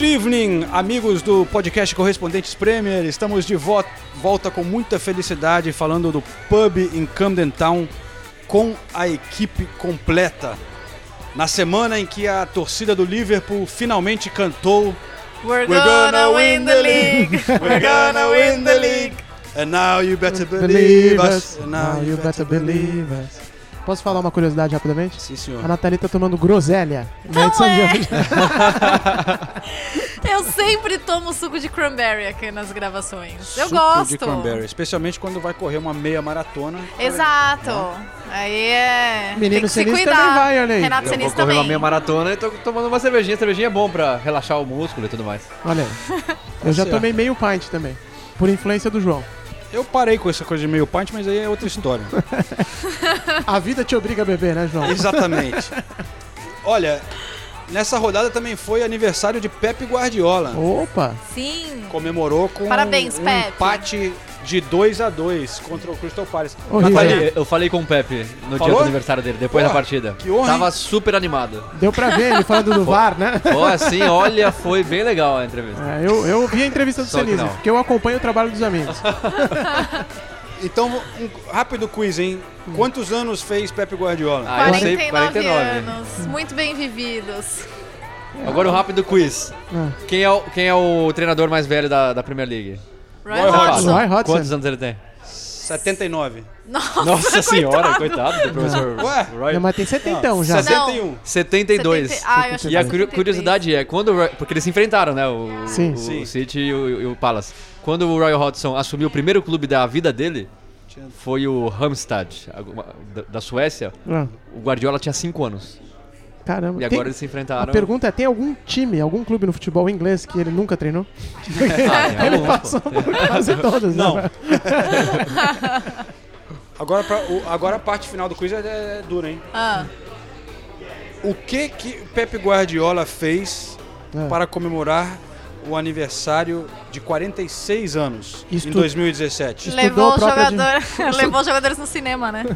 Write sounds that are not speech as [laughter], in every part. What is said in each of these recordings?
Good evening, amigos do podcast Correspondentes Premier. Estamos de vo volta com muita felicidade falando do pub em Camden Town com a equipe completa. Na semana em que a torcida do Liverpool finalmente cantou We're, We're gonna, win the league. [laughs] We're gonna win the league. And now you better believe us. And Now you better believe us. Posso falar uma curiosidade rapidamente? Sim, senhor. A Nathalie tá tomando groselha de hoje. [laughs] Eu sempre tomo suco de cranberry aqui nas gravações. Eu Suco gosto. de cranberry, especialmente quando vai correr uma meia maratona. Exato. Aí é. Menino Tem que se Sinistro cuidar. também vai, olha aí. Renato Eu vou correr também. uma meia maratona e tô tomando uma cervejinha. Cervejinha é bom pra relaxar o músculo e tudo mais. Olha aí. Eu já tomei meio pint também. Por influência do João. Eu parei com essa coisa de meio pint, mas aí é outra história. A vida te obriga a beber, né, João? Exatamente. Olha, nessa rodada também foi aniversário de Pepe Guardiola. Opa! Sim. Comemorou com Parabéns, um Pepe. empate de 2 a 2 contra o Crystal Palace. Nathalie, Falei- eu falei com o Pepe no dia Falou? do aniversário dele, depois Porra, da partida. que honra, Tava hein? super animado. Deu pra ver ele falando do [laughs] VAR, né? Ó, assim, olha, foi bem legal a entrevista. É, eu, eu vi a entrevista do Senise, porque eu acompanho o trabalho dos amigos. [laughs] Então, um rápido quiz, hein? Quantos anos fez Pepe Guardiola? Ah, eu sei, 49, 49. anos. Muito bem vividos. Agora o rápido quiz. Ah. Quem é o, quem é o treinador mais velho da, da Premier League? Roy Roy Hodgson. Hodgson. Roy Hodgson. Quantos anos ele tem? 79. Nossa, Nossa [laughs] senhora, coitado do professor Ué? Roy. Não, mas tem setentão já. Não. 71. 72. 70 Ah, eu achei E a que curi- 73. curiosidade é, quando porque eles se enfrentaram, né? O, Sim. o, Sim. o City e o, e o Palace. Quando o Roy Hodgson assumiu o primeiro clube da vida dele, foi o Halmstad, alguma- da, da Suécia. Ah, O Guardiola tinha 5 anos. Caramba. E Tem- agora eles se A enfrentaram. pergunta é: tem algum time, algum clube no futebol inglês que ele nunca treinou? [laughs] Ah, tem [laughs] Ele passou por [laughs] quase todas, Não. né? Agora, pra, o- agora a parte final do quiz é, é dura, hein? Ah, O que que o Pepe Guardiola fez É. para comemorar o aniversário de 46 anos Isto- em 2017? Estudou levou, a jogador, levou os jogadores no cinema, né?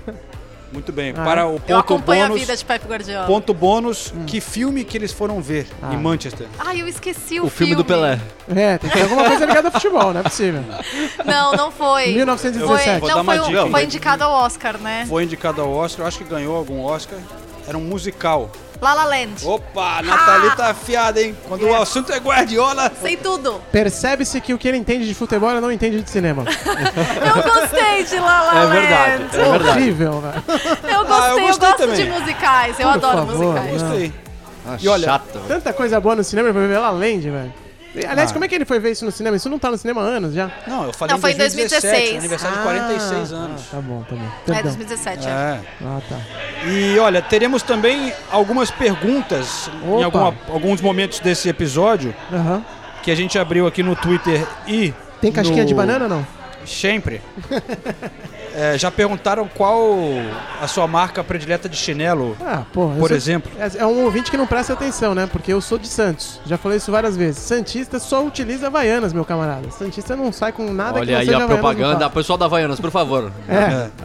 Muito bem. Ah, para o Eu ponto acompanho a bônus, vida de Pepe Guardiola. ponto bônus, que filme que eles foram ver Ah. em Manchester? Ai, eu esqueci o, O filme do Pelé. É, tem que ter alguma coisa ligada ao futebol, não é possível. [laughs] Não, não foi. 1917. Vou Foi, não, foi, dica. foi indicado ao Oscar, né? Foi indicado ao Oscar, eu acho que ganhou algum Oscar. Era um musical. La La Land. Opa, a Nathalie tá afiada, hein? Quando o assunto é Guardiola. Sei tudo. Percebe-se que o que ele entende de futebol ele não entende de cinema. [laughs] Eu gostei de La La É Land. verdade, é verdade. Horrível, velho. Eu gostei, Ah, eu eu, gostei gosto também. de musicais. Eu Por adoro favor, musicais. não. Gostei. Ah, E olha- chato. Tanta coisa boa no cinema, foi ver La Land, velho. Aliás, Ah. como é que ele foi ver isso no cinema? Isso não tá no cinema há anos já. Não, eu falei Não, foi em 2017, 2016. aniversário de 46 anos. Ah, tá bom, tá bom. É, Perdão. 2017. é. É. Ah, tá. E olha, teremos também algumas perguntas em Opa. alguma- alguns momentos desse episódio Aham. que a gente abriu aqui no Twitter e. Tem casquinha no- de banana ou não? Sempre. [laughs] É, já perguntaram qual a sua marca predileta de chinelo, Ah, porra. por sou- exemplo. É é um ouvinte que não presta atenção, né? Porque eu sou de Santos. Já falei isso várias vezes. Santista só utiliza Havaianas, meu camarada. Santista não sai com nada que Olha não aí seja a propaganda. Pessoal da Havaianas, por favor. É.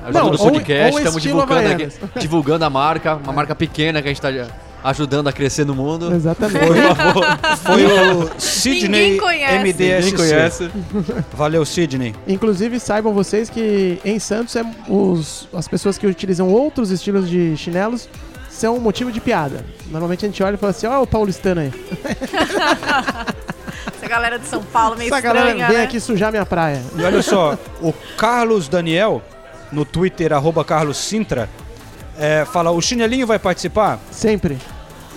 Ajuda Não, no ou- podcast, ou estamos estilo divulgando aqui, [laughs] divulgando a marca, uma marca pequena que a gente tá ajudando a crescer no mundo. Exatamente. Foi o Sidney Ninguém conhece. MDSC. Ninguém conhece. Valeu, Sidney. Inclusive, saibam vocês que em Santos é os, as pessoas que utilizam outros estilos de chinelos são um motivo de piada. Normalmente a gente olha e fala assim, ó o paulistano aí. [laughs] Essa galera de São Paulo meio Essa estranha, galera vem né? aqui sujar minha praia. E olha só, o Carlos Daniel, no Twitter, arroba Carlos Sintra, é, fala, o chinelinho vai participar? Sempre.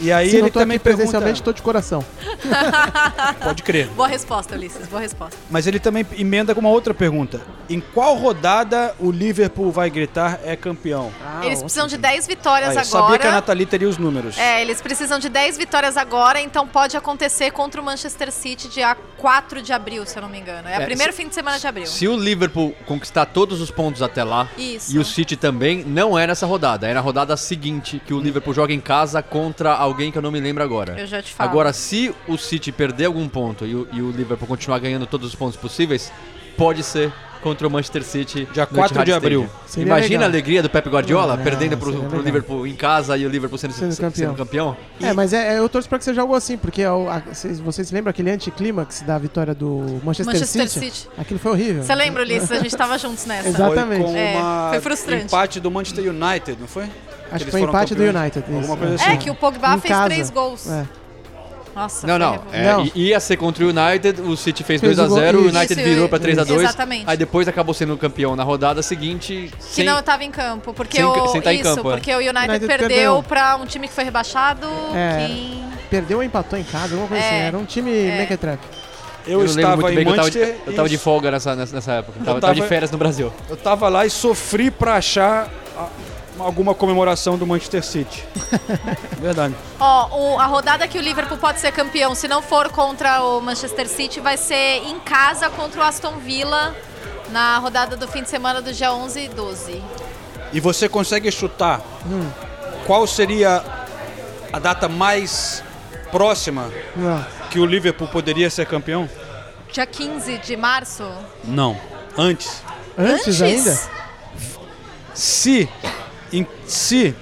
E aí Se não ele tô também aqui presencialmente, pergunta... tô de coração. [laughs] Pode crer. Boa resposta, Ulisses, boa resposta. Mas ele também emenda com uma outra pergunta. Em qual rodada o Liverpool vai gritar é campeão? Eles precisam de 10 vitórias Aí, agora. sabia que a Nathalie teria os números. É, eles precisam de 10 vitórias agora, então pode acontecer contra o Manchester City dia 4 de abril, se eu não me engano. É, o É, primeiro fim de semana de abril. Se o Liverpool conquistar todos os pontos até lá Isso. e o City também, não é nessa rodada. É na rodada seguinte que o Liverpool joga em casa contra alguém que eu não me lembro agora. Eu já te falo. Agora, se o City perder algum ponto e o, e o Liverpool continuar ganhando todos os pontos possíveis, pode ser contra o Manchester City. Dia no 4 Etihad de abril. Imagina legal. a alegria do Pep Guardiola, É, perdendo pro, seria pro legal. Liverpool em casa e o Liverpool sendo, Sendo sendo campeão. campeão. É, mas é, é, eu torço pra que seja algo assim, porque é o- a- vocês, vocês se lembram aquele anticlímax da vitória do Manchester, Manchester City? City. Aquilo foi horrível. Você lembra, Ulisses? A gente tava juntos nessa. Foi Exatamente. com É, foi frustrante. empate do Manchester United, não foi? Acho eles que foi empate do. United. isso, Alguma coisa é. assim. É, que o Pogba Em fez casa. três gols. É. Nossa, Não, não. É, Não. ia ser contra o United, o City fez, Fez 2 a o gol- 0 o isso. United Isso, virou pra 3 a 2 exatamente. Aí depois acabou sendo campeão na rodada seguinte. Que sem- não estava em campo, porque sem- o sem tá em isso, campo, é. porque o United, United perdeu, perdeu. pra um time que foi rebaixado, É. que Perdeu ou empatou em casa, alguma coisa É. assim. Era um time É. mequetrefe. Eu, lembro estava muito em eu de, Manchester eu tava e de folga nessa, nessa, nessa época. Eu tava, Eu tava de férias no Brasil. eu tava lá e sofri pra achar a- alguma comemoração do Manchester City. [laughs] Verdade. Ó, o- a rodada que o Liverpool pode ser campeão, se não for contra o Manchester City, vai ser em casa contra o Aston Villa na rodada do fim de semana do dia 11 e 12. E você consegue chutar qual seria a data mais próxima Não. que o Liverpool poderia ser campeão? Dia 15 de março? Não. Antes. Antes, ainda? Se, em- se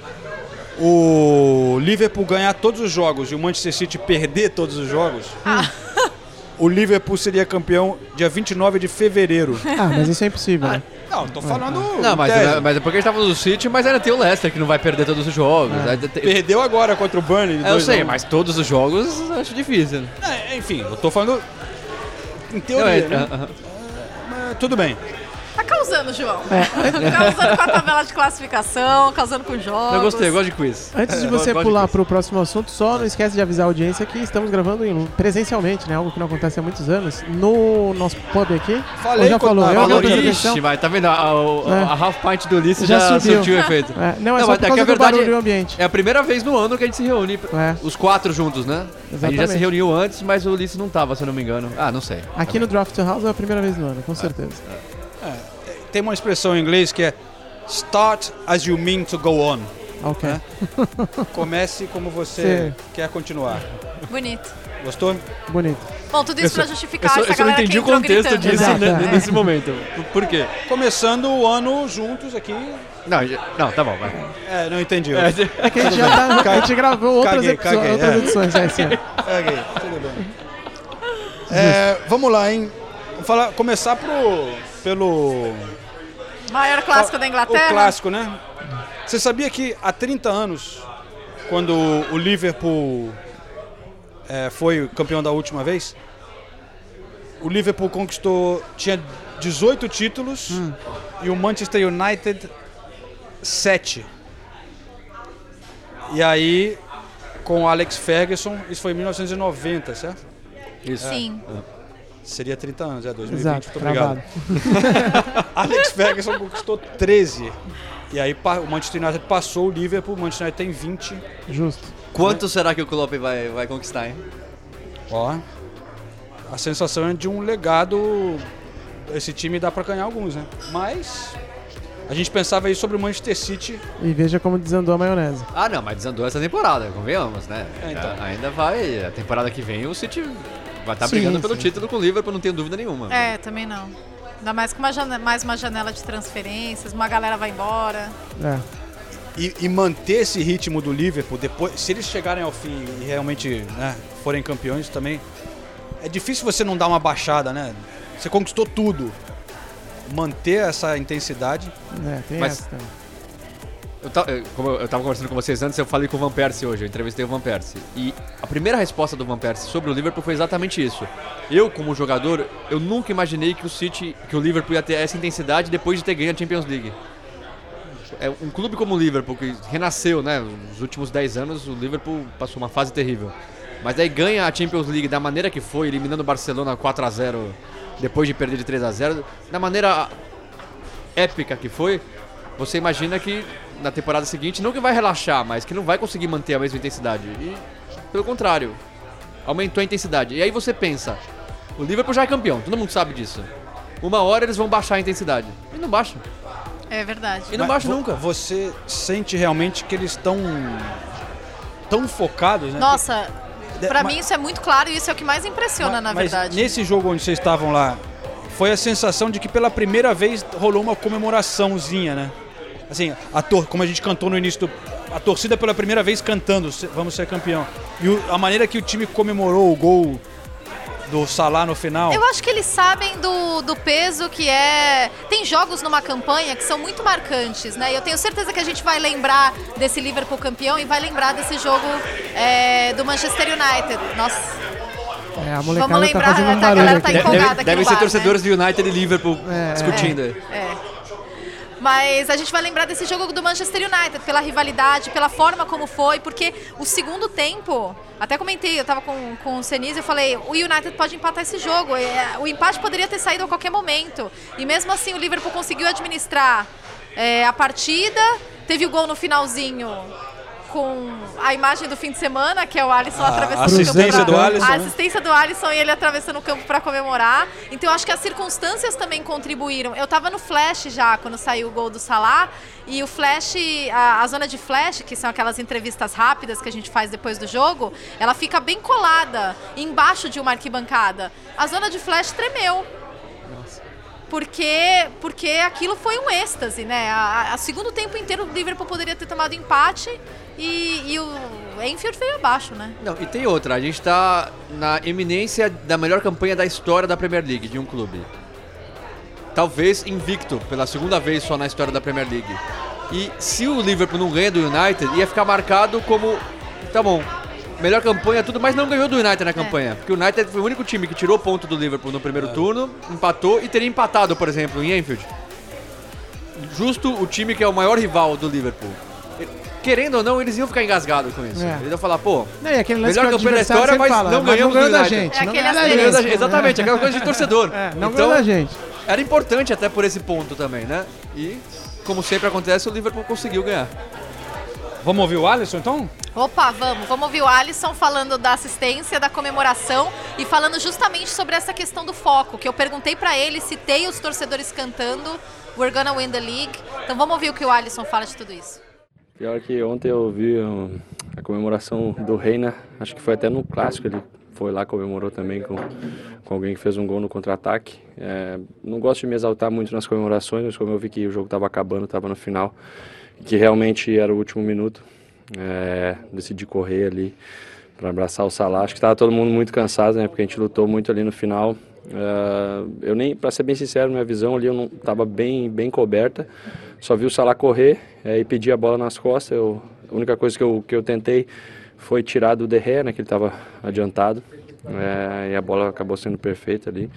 o Liverpool ganhar todos os jogos e o Manchester City perder todos os jogos, o Liverpool seria campeão dia 29 de fevereiro. Ah, mas isso é impossível. né? Não, tô falando. Não, mas, tese. mas é porque a gente tava no City, mas ainda tem o Leicester que não vai perder todos os jogos. Tem- Perdeu agora contra o Burnley. É, eu 2 a sei, 1. mas todos os jogos eu acho difícil. É, enfim, eu tô falando. Em Não, teoria, é- né? aham. Mas tudo bem. Tá causando, João. [laughs] causando com a tabela de classificação, causando com jogos. eu gostei, eu gosto de quiz. Antes de É, você pular quiz. pro próximo assunto, só não esquece de avisar a audiência que estamos gravando em- presencialmente, né? Algo que não acontece há muitos anos. No nosso pub aqui. Falei já falou? Eu atenção. Ixi, vai, tá vendo? A, a- É. a half pint do Ulisses Já já, subiu. surtiu o efeito. É, não, é Não, só mas por é que causa a do verdade barulho ambiente. É a primeira vez no ano que a gente se reúne, É. os quatro juntos, né? A gente já Exatamente. se reuniu antes, mas o Ulisses não tava, se eu não me engano. Ah, não sei. Aqui no Draft House é a primeira vez no ano, com certeza. Tem uma expressão em inglês que é Start as you mean to go on. Ok. É. [laughs] Comece como você Sim. quer continuar. Bonito. Gostou? Bonito. Bom, tudo isso pra Eu justificar só, essa eu só não galera entendi o contexto gritando. disso Exato, né, é. nesse momento. Por quê? Começando o ano juntos aqui. Não, não tá bom, vai. É, não entendi. É, É que a gente já tá, a gente gravou outras, Caguei, caguei, outras é. edições, é. Ok, tudo bem. É, vamos lá, hein? Vamos falar, começar pro, pelo Maior clássico da Inglaterra. o clássico, né? Você sabia que há 30 anos, quando o Liverpool é, foi campeão da última vez, o Liverpool conquistou, tinha 18 títulos e o Manchester United 7. E aí, com o Alex Ferguson, isso foi em 1990, certo? Isso. Sim. Seria 30 anos, é 2020. Exato, muito obrigado. [laughs] Alex Ferguson conquistou 13. E aí o Manchester United passou o Liverpool, o Manchester United tem 20. Justo. Quanto será que o Klopp vai, vai conquistar, hein? Ó, a sensação é de um legado. Esse time dá pra ganhar alguns, né? Mas a gente pensava isso sobre o Manchester City. E veja como desandou a maionese. Ah, não, mas desandou essa temporada, convenhamos, né? É, então. Ainda vai, a temporada que vem o City vai estar Sim, brigando pelo sim. título com o Liverpool, não tenho dúvida nenhuma. É, também não. Ainda mais com uma jane- mais uma janela de transferências, uma galera vai embora. É. E, e manter esse ritmo do Liverpool, depois, se eles chegarem ao fim e realmente né, forem campeões também, é difícil você não dar uma baixada, né? Você conquistou tudo. Manter essa intensidade. É, tem Mas- essa também. Eu, ta- eu- como eu tava conversando com vocês antes, eu falei com o Van Persie hoje, eu entrevistei o Van Persie. E a primeira resposta do Van Persie sobre o Liverpool foi exatamente isso. Eu, como jogador, eu nunca imaginei que o City, que o Liverpool ia ter essa intensidade depois de ter ganho a Champions League. é um clube como o Liverpool, que renasceu, né? Nos últimos 10 anos, o Liverpool passou uma fase terrível. Mas aí ganha a Champions League da maneira que foi, eliminando o Barcelona 4 a 0 depois de perder de 3 a 0 da maneira épica que foi, você imagina que na temporada seguinte não que vai relaxar, mas que não vai conseguir manter a mesma intensidade. E pelo contrário, aumentou a intensidade. E aí você pensa, o Liverpool já é campeão, todo mundo sabe disso. Uma hora eles vão baixar a intensidade. E não baixam. É verdade. E não Mas baixa vo- nunca. Você sente realmente que eles estão tão focados, né? Nossa, mas- mim isso é muito claro e isso é o que mais impressiona, Mas- na mas verdade. nesse jogo onde vocês estavam lá, foi a sensação de que pela primeira vez rolou uma comemoraçãozinha, né? Assim, a tor como a gente cantou no início do. A torcida pela primeira vez cantando, "Se- vamos ser campeão. E o- a maneira que o time comemorou o gol do Salah no final. Eu acho que eles sabem do, do peso que é. Tem jogos numa campanha que são muito marcantes, né? E eu tenho certeza que a gente vai lembrar desse Liverpool campeão e vai lembrar desse jogo é, do Manchester United. Nossa, É, a Vamos molecada tá lembrar, fazendo um tá, a barulho galera tá aqui. empolgada. Deve, aqui devem no ser bar, torcedores do United e Liverpool É. discutindo. É. Mas a gente vai lembrar desse jogo do Manchester United, pela rivalidade, pela forma como foi, porque o segundo tempo, até comentei, eu tava com, com o Senise eu falei, o United pode empatar esse jogo. é, O empate poderia ter saído a qualquer momento. E mesmo assim o Liverpool conseguiu administrar é, a partida, teve o gol no finalzinho. Com a imagem do fim de semana, que é o Alisson A atravessando assistência o campo. do pra- Alisson, A né? assistência do Alisson e ele atravessando o campo para comemorar. Então acho que as circunstâncias também contribuíram. Eu tava no flash já quando saiu o gol do Salah e o flash, a, a zona de flash, que são aquelas entrevistas rápidas que a gente faz depois do jogo, ela fica bem colada embaixo de uma arquibancada. A zona de flash tremeu. Porque, porque aquilo foi um êxtase, né? A, a segundo tempo inteiro o Liverpool poderia ter tomado empate e, e o Enfield veio abaixo, né? Não, e tem outra, a gente tá na eminência da melhor campanha da história da Premier League, de um clube. Talvez invicto, pela segunda vez só na história da Premier League. E se o Liverpool não ganha do United, ia ficar marcado como. Tá bom, melhor campanha, tudo, mas não ganhou do United na campanha. Porque o United foi o único time que tirou ponto do Liverpool no primeiro turno, empatou e teria empatado, por exemplo, em Enfield. Justo o time que é o maior rival do Liverpool. Querendo ou não, eles iam ficar engasgados com isso. É. Eles iam falar, pô, Não, Melhor que o campanha da história, mas fala, não mas ganhamos ganhou da gente. É não ganhou da gente. Exatamente, aquela coisa de torcedor. É, não então, ganhou da gente. era importante até por esse ponto também, né? E, como sempre acontece, o Liverpool conseguiu ganhar. Vamos ouvir o Alisson então? Opa, vamos. Vamos ouvir o Alisson falando da assistência, da comemoração e falando justamente sobre essa questão do foco, que eu perguntei pra ele, citei os torcedores cantando We're gonna win the league. Então vamos ouvir o que o Alisson fala de tudo isso. Pior que ontem eu vi a comemoração do Reina, acho que foi até no clássico, ele foi lá, comemorou também com, com alguém que fez um gol no contra-ataque. É, não gosto de me exaltar muito nas comemorações, mas como eu vi que o jogo estava acabando, estava no final, que realmente era o último minuto, é, decidi correr ali para abraçar o Salah. Acho que estava todo mundo muito cansado, né, porque a gente lutou muito ali no final. É, eu nem, para ser bem sincero, minha visão ali eu não estava bem, bem coberta. Só vi o Salah correr é, e pedir a bola nas costas. Eu, a única coisa que eu, que eu tentei foi tirar do Derré, né, que ele estava adiantado. É, e a bola acabou sendo perfeita ali.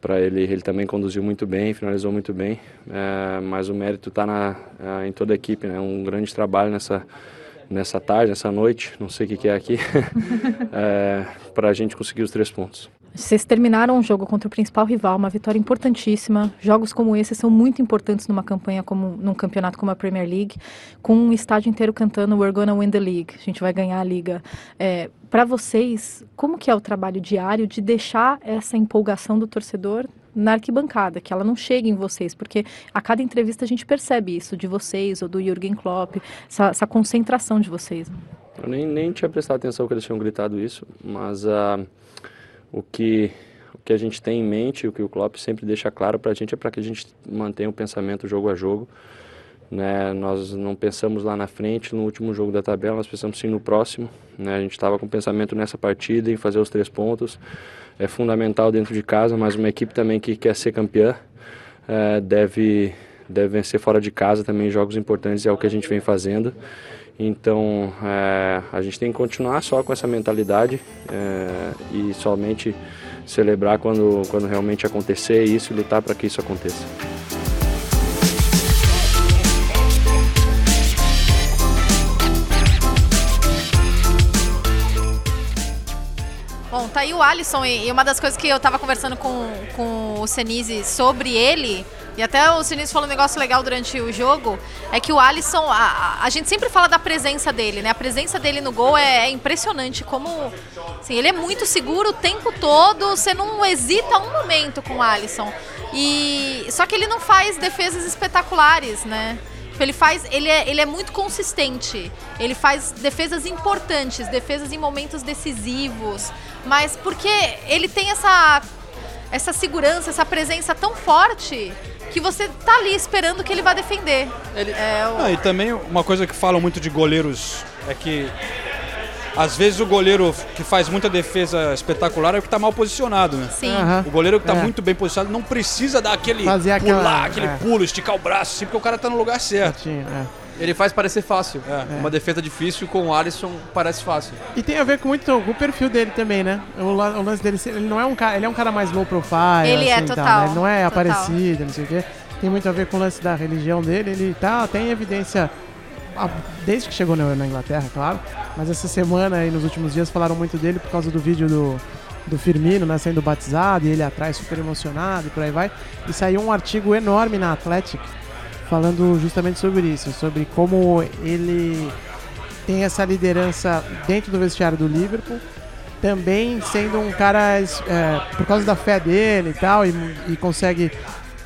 Para ele, ele também conduziu muito bem, finalizou muito bem. É, mas o mérito está em toda a equipe, né? Um grande trabalho nessa nessa tarde, nessa noite, não sei o que, que é aqui, [laughs] é, para a gente conseguir os três pontos. Vocês terminaram o jogo contra o principal rival, uma vitória importantíssima. Jogos como esse são muito importantes numa campanha como num campeonato como a Premier League, com um estádio inteiro cantando We're gonna win the league. A gente vai ganhar a liga. É, Para vocês, como que é o trabalho diário de deixar essa empolgação do torcedor na arquibancada, que ela não chegue em vocês, porque a cada entrevista a gente percebe isso de vocês ou do Jürgen Klopp, essa, essa concentração de vocês. Eu nem, nem tinha prestado atenção que eles tinham gritado isso, mas ah, o, que, o que a gente tem em mente, o que o Klopp sempre deixa claro para a gente é para que a gente mantenha o pensamento jogo a jogo. Né? Nós não pensamos lá na frente, no último jogo da tabela, nós pensamos sim no próximo. Né? A gente estava com pensamento nessa partida, em fazer os três pontos. É fundamental dentro de casa, mas uma equipe também que quer ser campeã eh, deve, deve vencer fora de casa também jogos importantes, é o que a gente vem fazendo. Então é, a gente tem que continuar só com essa mentalidade é, e somente celebrar quando, quando realmente acontecer isso e lutar para que isso aconteça. Bom, tá aí o Alisson, e uma das coisas que eu estava conversando com, com o Senise sobre ele e até o Senise falou um negócio legal durante o jogo, é que o Alisson, a, a- a gente sempre fala da presença dele, né? A presença dele no gol é, é impressionante, como assim, ele é muito seguro o tempo todo, você não hesita um momento com o Alisson. E só que ele não faz defesas espetaculares, né? Tipo, Ele faz, ele é, ele é muito consistente. Ele faz defesas importantes, defesas em momentos decisivos. Mas porque ele tem essa essa segurança, essa presença tão forte que você tá ali esperando que ele vá defender. Ele- É, o- Ah, e também uma coisa que falam muito de goleiros é que às vezes o goleiro que faz muita defesa espetacular é o que está mal posicionado, né? sim. Aham. O goleiro que está É. muito bem posicionado não precisa dar aquele Fazer aquela- pular, aquele é. pulo, esticar o braço, assim, porque o cara está no lugar certo. Tinha, é. Ele faz parecer fácil. É. Uma defesa difícil com o Alisson parece fácil. E tem a ver com muito com o perfil dele também, né? O, o lance dele, ele não é um cara, ele é um cara mais low profile, Ele é assim, tal, total, né? Ele não é total. aparecido, não sei o quê. Tem muito a ver com o lance da religião dele, ele tá tem evidência desde que chegou na, na Inglaterra, claro, mas essa semana e nos últimos dias falaram muito dele por causa do vídeo do do Firmino, né, sendo batizado, e ele atrás super emocionado e por aí vai. E saiu um artigo enorme na Athletic falando justamente sobre isso, sobre como ele tem essa liderança dentro do vestiário do Liverpool, também sendo um cara, é, por causa da fé dele e tal, e, e consegue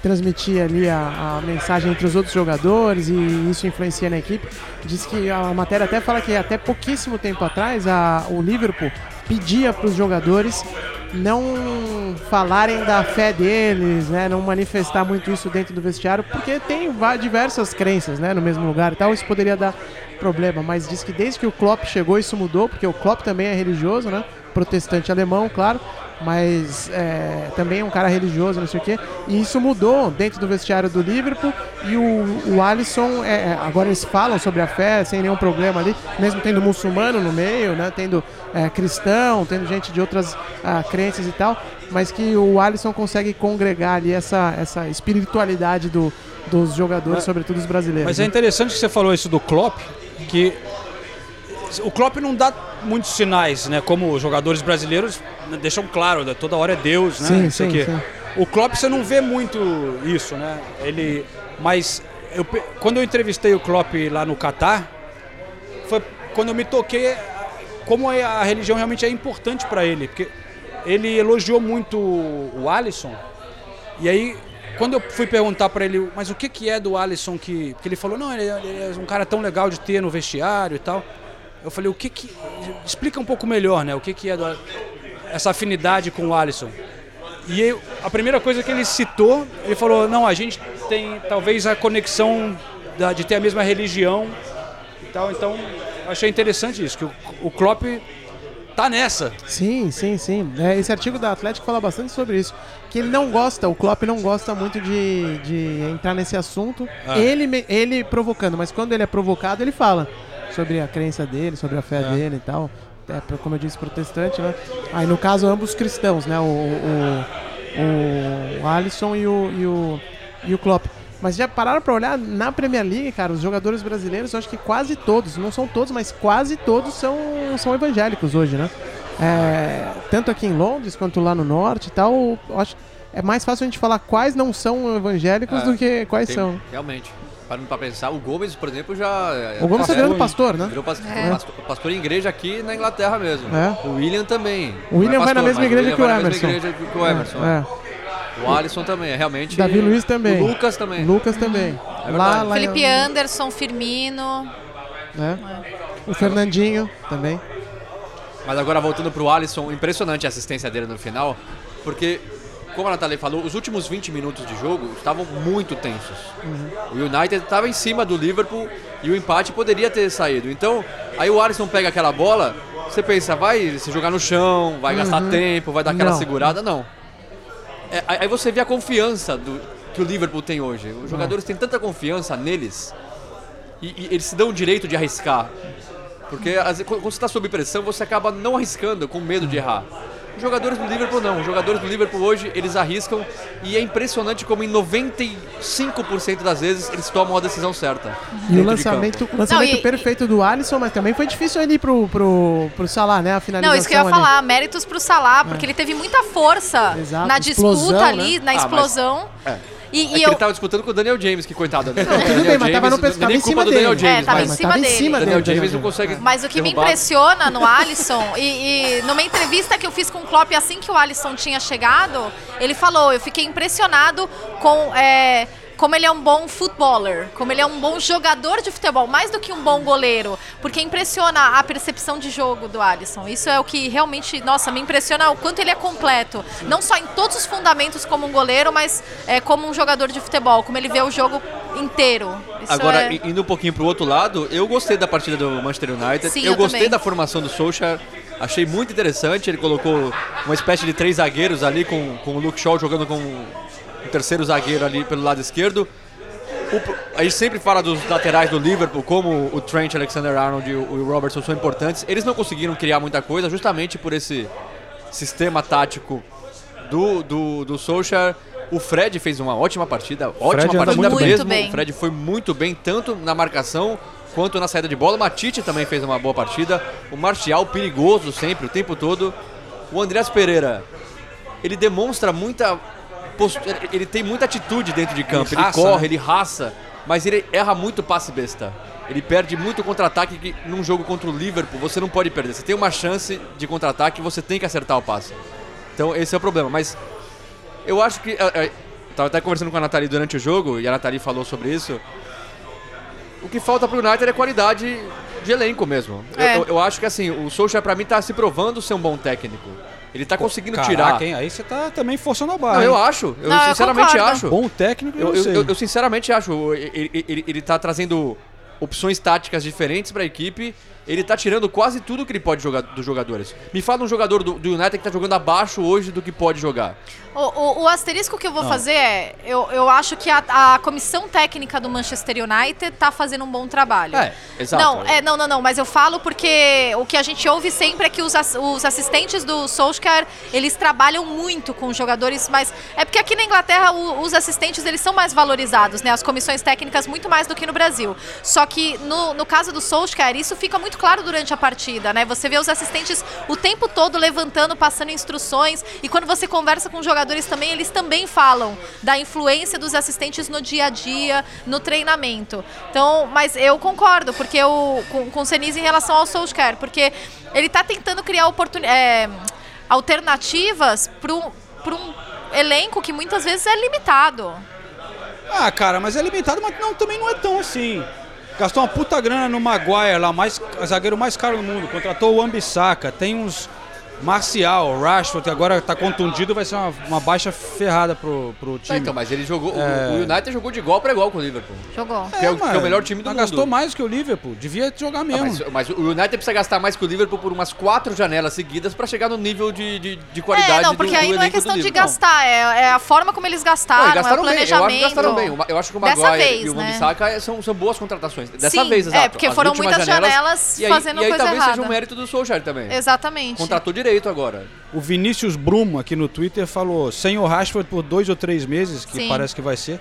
transmitir ali a, a mensagem entre os outros jogadores e isso influencia na equipe. Diz que a matéria até fala que até pouquíssimo tempo atrás a, o Liverpool pedia para os jogadores não falarem da fé deles, né, não manifestar muito isso dentro do vestiário, porque tem diversas crenças, né, no mesmo lugar e tal, isso poderia dar problema, mas diz que desde que o Klopp chegou isso mudou, porque o Klopp também é religioso, né, protestante alemão, claro, mas é, também é um cara religioso, não sei o quê, e isso mudou dentro do vestiário do Liverpool e o, o Alisson, é, é, agora eles falam sobre a fé sem nenhum problema ali, mesmo tendo muçulmano no meio, né, tendo é, cristão, tendo gente de outras ah, crenças e tal, mas que o Alisson consegue congregar ali essa, essa espiritualidade do, dos jogadores, Mas- sobretudo os brasileiros. Mas é né? interessante que você falou isso do Klopp, que o Klopp não dá muitos sinais, né? Como os jogadores brasileiros deixam claro, né? toda hora é Deus, né? Sim, Não sei o sim, quê. sim. O Klopp você não vê muito isso, né? Ele, mas eu quando eu entrevistei o Klopp lá no Catar, foi quando eu me toquei como é- a religião realmente é importante para ele, porque ele elogiou muito o Alisson. E aí, quando eu fui perguntar para ele, mas o que, que é do Alisson que. Porque ele falou, não, ele, ele é um cara tão legal de ter no vestiário e tal. Eu falei, o que que. Explica um pouco melhor, né? O que, que é do, essa afinidade com o Alisson. E aí, a primeira coisa que ele citou, ele falou, não, a gente tem talvez a conexão da- de ter a mesma religião e tal. Então, eu achei interessante isso, que o, o Klopp tá nessa. Sim, sim, sim. É, esse artigo da Atlético fala bastante sobre isso. Que ele não gosta, o Klopp não gosta muito de, de entrar nesse assunto. Ah. Ele, ele provocando, mas quando ele é provocado, ele fala sobre a crença dele, sobre a fé É. dele e tal. É, como eu disse, protestante, né? Aí no caso, ambos cristãos, né? O, o, o, Alisson e o, e, o, e o Klopp. Mas já pararam pra olhar na Premier League, cara, os jogadores brasileiros, eu acho que quase todos, não são todos, mas quase todos são, são evangélicos hoje, né? É, tanto aqui em Londres quanto lá no norte e tal, acho é mais fácil a gente falar quais não são evangélicos É, do que quais Tem- são. Realmente. Parando pra pensar, o Gomes, por exemplo, já. O Gomes tá pastor, virando hein? pastor, né? Virou pas- É. pastor, pastor em igreja aqui na Inglaterra mesmo. É. O William também. O William é vai na pastor, mesma mas igreja William que o vai na Emerson. mesma igreja que o Emerson. É, O Alisson também, é realmente. Davi Luiz também. O Lucas também. Lucas também. É lá, lá em- Felipe Anderson, Firmino. né? O Fernandinho também. Mas agora voltando pro Alisson, impressionante a assistência dele no final, porque, como a Nathalie falou, os últimos 20 minutos de jogo estavam muito tensos. O United estava em cima do Liverpool e o empate poderia ter saído. Então, aí o Alisson pega aquela bola, você pensa, vai se jogar no chão, vai gastar tempo, vai dar aquela Não. segurada. Não. É, aí você vê a confiança do, que o Liverpool tem hoje. Os jogadores têm tanta confiança neles e, e eles se dão o direito de arriscar. Porque quando você está sob pressão, você acaba não arriscando com medo de errar. Os jogadores do Liverpool não. Os jogadores do Liverpool hoje, eles arriscam e é impressionante como em 95% das vezes eles tomam a decisão certa. E o lançamento, lançamento Não, e- perfeito do Alisson, mas também foi difícil ele ir pro, pro, pro Salah, né? A finalização Não, isso que eu ia ali. falar, méritos pro Salah, porque ele teve muita força Exato, na disputa explosão, ali, né? na Ah, mas- explosão. É. E, É e que eu. ele tava disputando com o Daniel James, que coitado. Né? Não, tudo bem, mas tava no em cima do Daniel dele. James. É, tava mas em cima dele. cima Daniel dele. James não consegue Mas o que me derrubar. impressiona no Alisson, e, e numa entrevista que eu fiz com o Klopp assim que o Alisson tinha chegado, ele falou, eu fiquei impressionado com é, como ele é um bom footballer, como ele é um bom jogador de futebol, mais do que um bom goleiro, porque impressiona a percepção de jogo do Alisson. Isso é o que realmente, nossa, me impressiona o quanto ele é completo, não só em todos os fundamentos como um goleiro, mas é, como um jogador de futebol, como ele vê o jogo inteiro. Isso Agora, é... indo um pouquinho pro outro lado, eu gostei da partida do Manchester United. Sim, eu eu gostei também. da formação do Solskjaer. Achei muito interessante. Ele colocou uma espécie de três zagueiros ali, com, com o Luke Shaw jogando com o terceiro zagueiro ali pelo lado esquerdo. O a gente sempre fala dos laterais do Liverpool, como o Trent, Alexander-Arnold e o Robertson são importantes. Eles não conseguiram criar muita coisa, justamente por esse sistema tático do, do, do Solskjaer. O Fred fez uma ótima partida, ótima anda partida mesmo. bem. O Fred foi muito bem, tanto na marcação quanto na saída de bola. O Matite também fez uma boa partida. O Martial, perigoso sempre, o tempo todo. O Andreas Pereira, ele demonstra muita. Ele- Ele tem muita atitude dentro de campo. Ele, raça, corre, né? ele raça, mas ele erra muito passe besta. Ele perde muito contra-ataque que num jogo contra o Liverpool você não pode perder. Você tem uma chance de contra-ataque você tem que acertar o passe. Então esse é o problema. Mas eu acho que. é, é, tava até conversando com a Nathalie durante o jogo e a Nathalie falou sobre isso. O que falta pro United é qualidade de elenco mesmo. Eu- É. Eu, eu acho que assim, o Solskjaer pra mim tá se provando ser um bom técnico. Ele tá conseguindo Caraca, tirar. hein? Aí você tá também forçando a barra. Não, eu acho. Eu Não, eu sinceramente concordo. acho. Bom técnico, eu, Eu, eu, eu- eu sinceramente acho. Ele, ele, ele, ele tá trazendo opções táticas diferentes pra equipe. Ele tá tirando quase tudo que ele pode jogar dos jogadores. Me fala um jogador do, do United que tá jogando abaixo hoje do que pode jogar. O, o- o asterisco que eu vou fazer é, eu, eu acho que a, a comissão técnica do Manchester United tá fazendo um bom trabalho. É, exato. Não, é, não, não, não, mas eu falo porque o que a gente ouve sempre é que os, os assistentes do Solskjaer, eles trabalham muito com os jogadores, mas é porque aqui na Inglaterra o- os assistentes, eles são mais valorizados, né, as comissões técnicas muito mais do que no Brasil. Só que no, no caso do Solskjaer, isso fica muito claro durante a partida, né, você vê os assistentes o tempo todo levantando, passando instruções, e quando você conversa com os jogadores também, eles também falam da influência dos assistentes no dia a dia, no treinamento. Então, mas eu concordo, porque eu, com, com o Senise em relação ao Solskjaer, porque ele está tentando criar é, alternativas para um elenco que muitas vezes é limitado. Ah, cara, mas é limitado, mas não, também não é tão assim. Gastou uma puta grana no Maguire lá, mais, zagueiro mais caro do mundo. Contratou o Ambissaca. Tem uns Marcial, Rashford, que agora tá contundido, vai ser uma, uma baixa ferrada pro, pro Tá, time. então, mas ele jogou. o- É. O Jogou de igual para igual com o Liverpool. Jogou. que é o- que é o mas- melhor time do mas mundo. gastou mais que o Liverpool. Devia jogar Ah, mesmo. mas, mas o United precisa gastar mais que o Liverpool por umas quatro janelas seguidas pra chegar no nível de, de, de qualidade É, não, do- porque do aí não é do questão de gastar, é, é a forma como eles gastaram, Não, e é o gastaram bem, eu acho planejamento. que gastaram bem. Eu acho que o Maguire vez, e o né? Wambisaka são, são boas contratações. Dessa Sim, vez, é, exato. porque As foram muitas janelas e aí, fazendo e aí coisa talvez errada. seja um mérito do Solskjaer também. Exatamente. Contratou direito agora. O Vinícius Brumo aqui no Twitter falou: sem o Rashford por dois ou três meses, que Sim. parece que vai ser.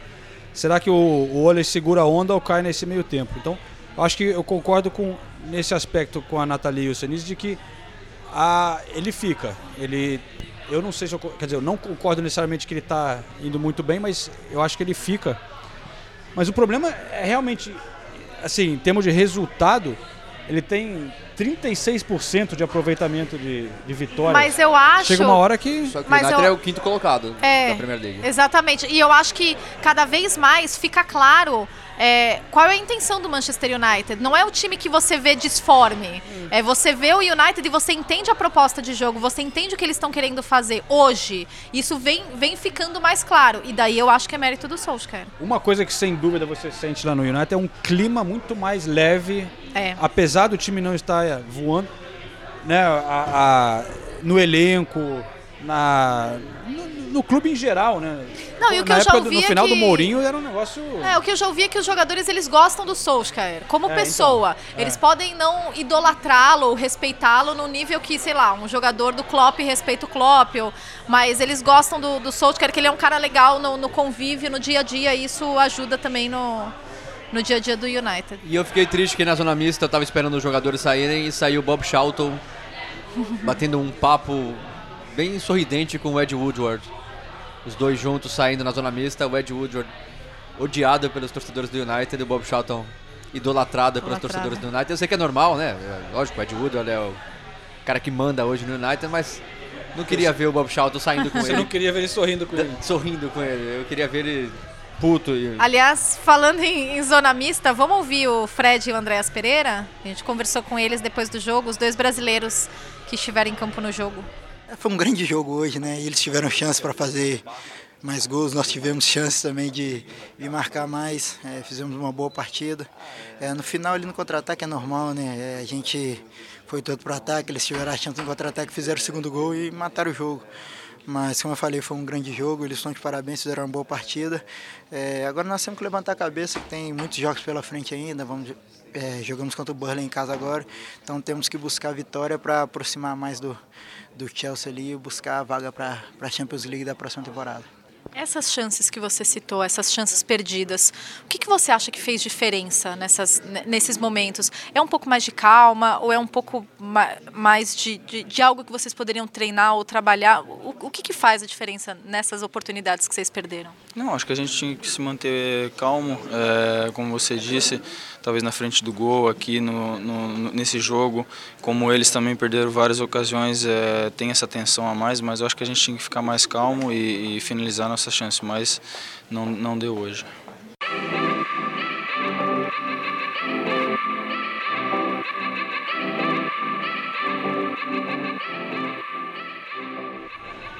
Será que o, o Ole segura a onda ou cai nesse meio tempo? Então, eu acho que eu concordo com nesse aspecto com a Nathalie e o Senise de que a, ele fica. Ele. Eu não sei se eu. Quer dizer, eu não concordo necessariamente que ele está indo muito bem, mas eu acho que ele fica. Mas o problema é realmente. Assim, em termos de resultado, ele tem 36% de aproveitamento de, de vitórias. Mas eu acho. Chega uma hora que. Só que Mas o United eu- é o quinto colocado É, da Premier League. Exatamente. E eu acho que cada vez mais fica claro é, qual é a intenção do Manchester United. Não é o time que você vê disforme. É, você vê o United e você entende a proposta de jogo, você entende o que eles estão querendo fazer hoje. Isso vem, vem ficando mais claro. E daí eu acho que é mérito do Solskjaer. Uma coisa que sem dúvida você sente lá no United é um clima muito mais leve, É. apesar do time não estar eh, voando, né, a- a- no elenco, na, no- no clube em geral, né? Não, e o que Na eu já época do- ouvi no é final do que- Mourinho era um negócio. É, o que eu já ouvi é que os jogadores eles gostam do Solskjaer como É, pessoa. então, é. Eles podem não idolatrá-lo ou respeitá-lo no nível que, sei lá, um jogador do Klopp respeita o Klopp, ou- mas eles gostam do, do Solskjaer, que ele é um cara legal no, no convívio, no dia a dia, e isso ajuda também no, no dia a dia do United. E eu fiquei triste que na zona mista eu tava esperando os jogadores saírem e saiu o Bob Charlton batendo um papo bem sorridente com o Ed Woodward. Os dois juntos saindo na zona mista, o Ed Woodward odiado pelos torcedores do United e o Bob Charlton idolatrado pelos torcedores do United. Eu sei que é normal, né? É, Lógico, o Ed Woodward é o cara que manda hoje no United, mas não queria ver o Bob Charlton saindo com [laughs] Você ele, não queria ver ele sorrindo com ele. sorrindo com ele. Eu queria ver ele puto e Aliás, falando em, em zona mista, vamos ouvir o Fred e o Andréas Pereira? A gente conversou com eles depois do jogo, os dois brasileiros que estiveram em campo no jogo. É, Foi um grande jogo hoje, né? Eles tiveram chance para fazer mais gols, nós tivemos chance também de, de marcar mais, é, fizemos uma boa partida. É, no final, ali no contra-ataque é normal, né? É, a gente foi todo para ataque, eles tiveram a chance no contra-ataque, fizeram o segundo gol e mataram o jogo. Mas, como eu falei, foi um grande jogo, eles estão de parabéns, fizeram uma boa partida. É, agora nós temos que levantar a cabeça, que tem muitos jogos pela frente ainda, vamos é, jogamos contra o Burnley em casa agora, então temos que buscar a vitória para aproximar mais do, do Chelsea ali e buscar a vaga para a Champions League da próxima temporada. Essas chances que você citou, essas chances perdidas, o que, que você acha que fez diferença nessas, ne- nesses momentos? É um pouco mais de calma ou é um pouco ma- mais de, de, de algo que vocês poderiam treinar ou trabalhar? O, o que, que faz a diferença nessas oportunidades que vocês perderam? Não, acho que a gente tinha que se manter calmo, é, como você disse, talvez na frente do gol aqui no, no- nesse jogo, como eles também perderam várias ocasiões, é, tem essa tensão a mais, mas eu acho que a gente tinha que ficar mais calmo e, e finalizar nossa chance, mas não, não deu hoje.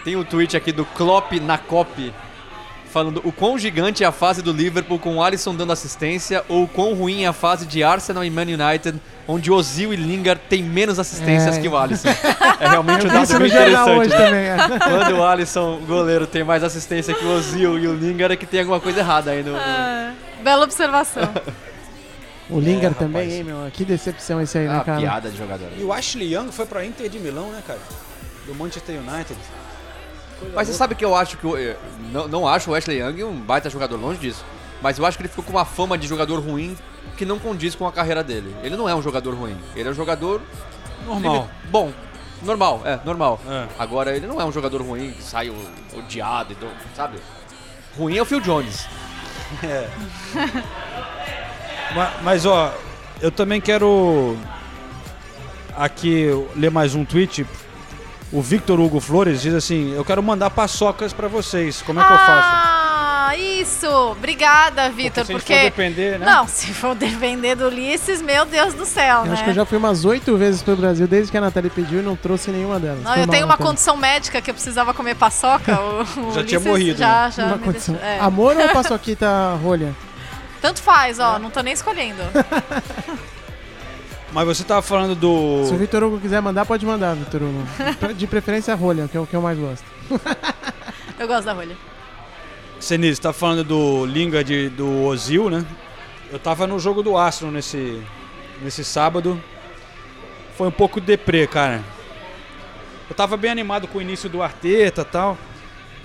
Tem um tweet aqui do Klopp na Cop falando o quão gigante é a fase do Liverpool com o Alisson dando assistência ou o quão ruim é a fase de Arsenal e Man United, onde Ozil e Lingard têm menos assistências É. que o Alisson. [laughs] É realmente um dado jornal interessante. hoje né? também. é. [laughs] Quando o Alisson, o goleiro, tem mais assistência que o Ozil e o Lingard, é que tem alguma coisa errada aí no... Ah, bela observação. O Lingard É, também, rapaz. hein, meu? Que decepção esse aí, né, Ah, cara? piada de jogador. E o Ashley Young foi pra Inter de Milão, né, cara? Do Manchester United. Mas você sabe que eu acho que. o- eh, não, não acho o Ashley Young um baita jogador, longe disso. Mas eu acho que ele ficou com uma fama de jogador ruim que não condiz com a carreira dele. Ele não é um jogador ruim. Ele é um jogador. Normal. Bom. Normal, é, normal. É. Agora, ele não é um jogador ruim que sai o- odiado, e do- sabe? Ruim é o Phil Jones. [laughs] Ma- Mas, ó, eu também quero aqui ler mais um tweet. O Victor Hugo Flores diz assim: Eu quero mandar paçocas pra vocês. Como é que eu faço? Ah, isso! Obrigada, Vitor, se a gente porque... for depender, né? Não, se for depender do Ulisses, meu Deus do céu, Eu né? acho que eu já fui umas oito vezes pro Brasil desde que a Natália pediu e não trouxe nenhuma delas. Não, Foi eu mal, tenho uma Natália. condição médica que eu precisava comer paçoca. O, [laughs] o Já tinha Ulisses morrido, Já, né? já Uma me condição. deixou- é. Amor ou [laughs] paçoquita rolha? Tanto faz, ó, não tô nem escolhendo. [laughs] Mas você tava falando do. Se o Vitor Hugo quiser mandar, pode mandar, Vitor Hugo. De preferência rolha, que é o que eu mais gosto. [laughs] Eu gosto da rolha. Senise, tá falando do Lingard do Ozil, né? Eu tava no jogo do Astro nesse, nesse sábado. Foi um pouco deprê, cara. Eu tava bem animado com o início do Arteta e tal.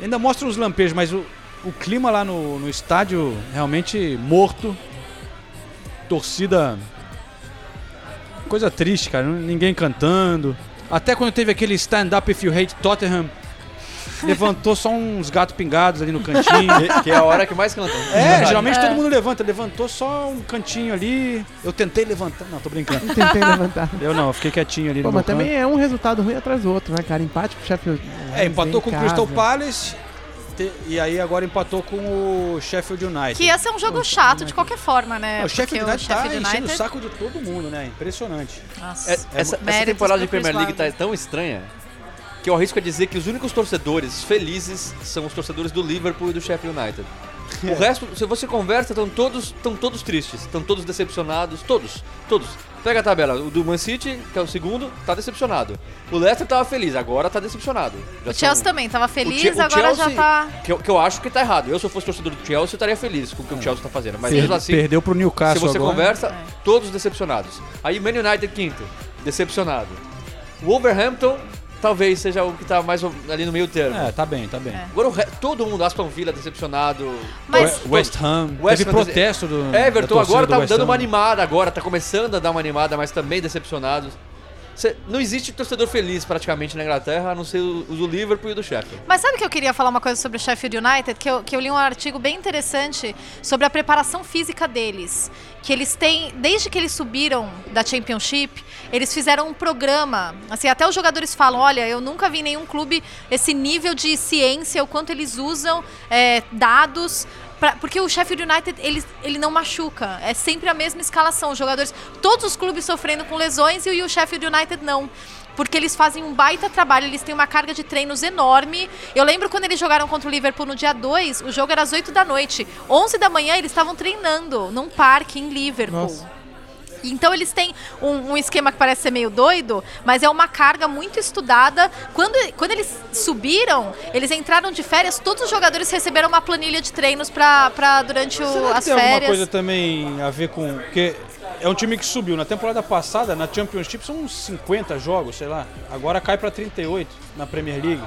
Ainda mostra uns lampejos, mas o, o clima lá no, no estádio realmente morto. Torcida. Coisa triste, cara. Ninguém cantando. Até quando teve aquele stand-up if you hate Tottenham. [laughs] Levantou só uns gatos pingados ali no cantinho. Que, que é a hora que mais canta. É, geralmente todo mundo levanta. Levantou só um cantinho ali. Eu tentei levantar. Não, tô brincando. Tentei levantar. Eu não, eu fiquei quietinho ali Pô, no mas meu também canto. é um resultado ruim atrás do outro, né, cara? Empate com o Sheffield. É, empatou em com o. Crystal Palace. Te- E aí agora empatou com o Sheffield United. Que ia ser um jogo chato de qualquer forma, né? É, o Sheffield United tá Sheffield enchendo o United- saco de todo mundo, né? Impressionante. Nossa, É- essa, essa méritos temporada de Premier League tá tão estranha que eu arrisco a dizer que os únicos torcedores felizes são os torcedores do Liverpool e do Sheffield United. O resto, se você conversa, estão todos, estão todos tristes, estão todos decepcionados, todos, todos. Pega a tabela, o do Man City, que é o segundo, tá decepcionado. O Leicester tava feliz, agora tá decepcionado. Já O Chelsea são- também tava feliz, o Che- o agora já Chelsea, tá. Que eu, que eu acho que tá errado. Eu, se eu fosse torcedor do Chelsea, eu estaria feliz com o que o Chelsea tá fazendo. Mas mesmo assim, Perdeu pro se Newcastle você agora. conversa, todos decepcionados. Aí Man United quinto, decepcionado. Wolverhampton talvez seja o que tá mais ali no meio termo. É, tá bem, tá bem. Agora o re- todo mundo, Aston Villa decepcionado. Mas- West Ham, West teve Ham protesto do Everton agora do tá West dando uma animada agora, tá começando a dar uma animada, mas também decepcionados. Cê- não existe torcedor feliz praticamente na Inglaterra, a não ser o, o do Liverpool e do Sheffield. Mas sabe que eu queria falar uma coisa sobre o Sheffield United? Que eu, que eu li um artigo bem interessante sobre a preparação física deles. Que eles têm, desde que eles subiram da Championship, eles fizeram um programa. Assim, até os jogadores falam: olha, eu nunca vi em nenhum clube esse nível de ciência, o quanto eles usam é, dados. Pra- porque o Sheffield United ele, ele não machuca, é sempre a mesma escalação. Os jogadores, todos os clubes sofrendo com lesões e o Sheffield United não porque eles fazem um baita trabalho, eles têm uma carga de treinos enorme. Eu lembro quando eles jogaram contra o Liverpool no dia 2, o jogo era às 8 da noite. 11 da manhã eles estavam treinando num parque em Liverpool. Nossa. Então eles têm um, um esquema que parece ser meio doido, mas é uma carga muito estudada. Quando, quando eles subiram, eles entraram de férias, todos os jogadores receberam uma planilha de treinos pra durante o- Será que as tem alguma férias. coisa também a ver com. Porque é um time que subiu. Na temporada passada, na Championship, são uns 50 jogos, sei lá. Agora cai pra 38 na Premier League.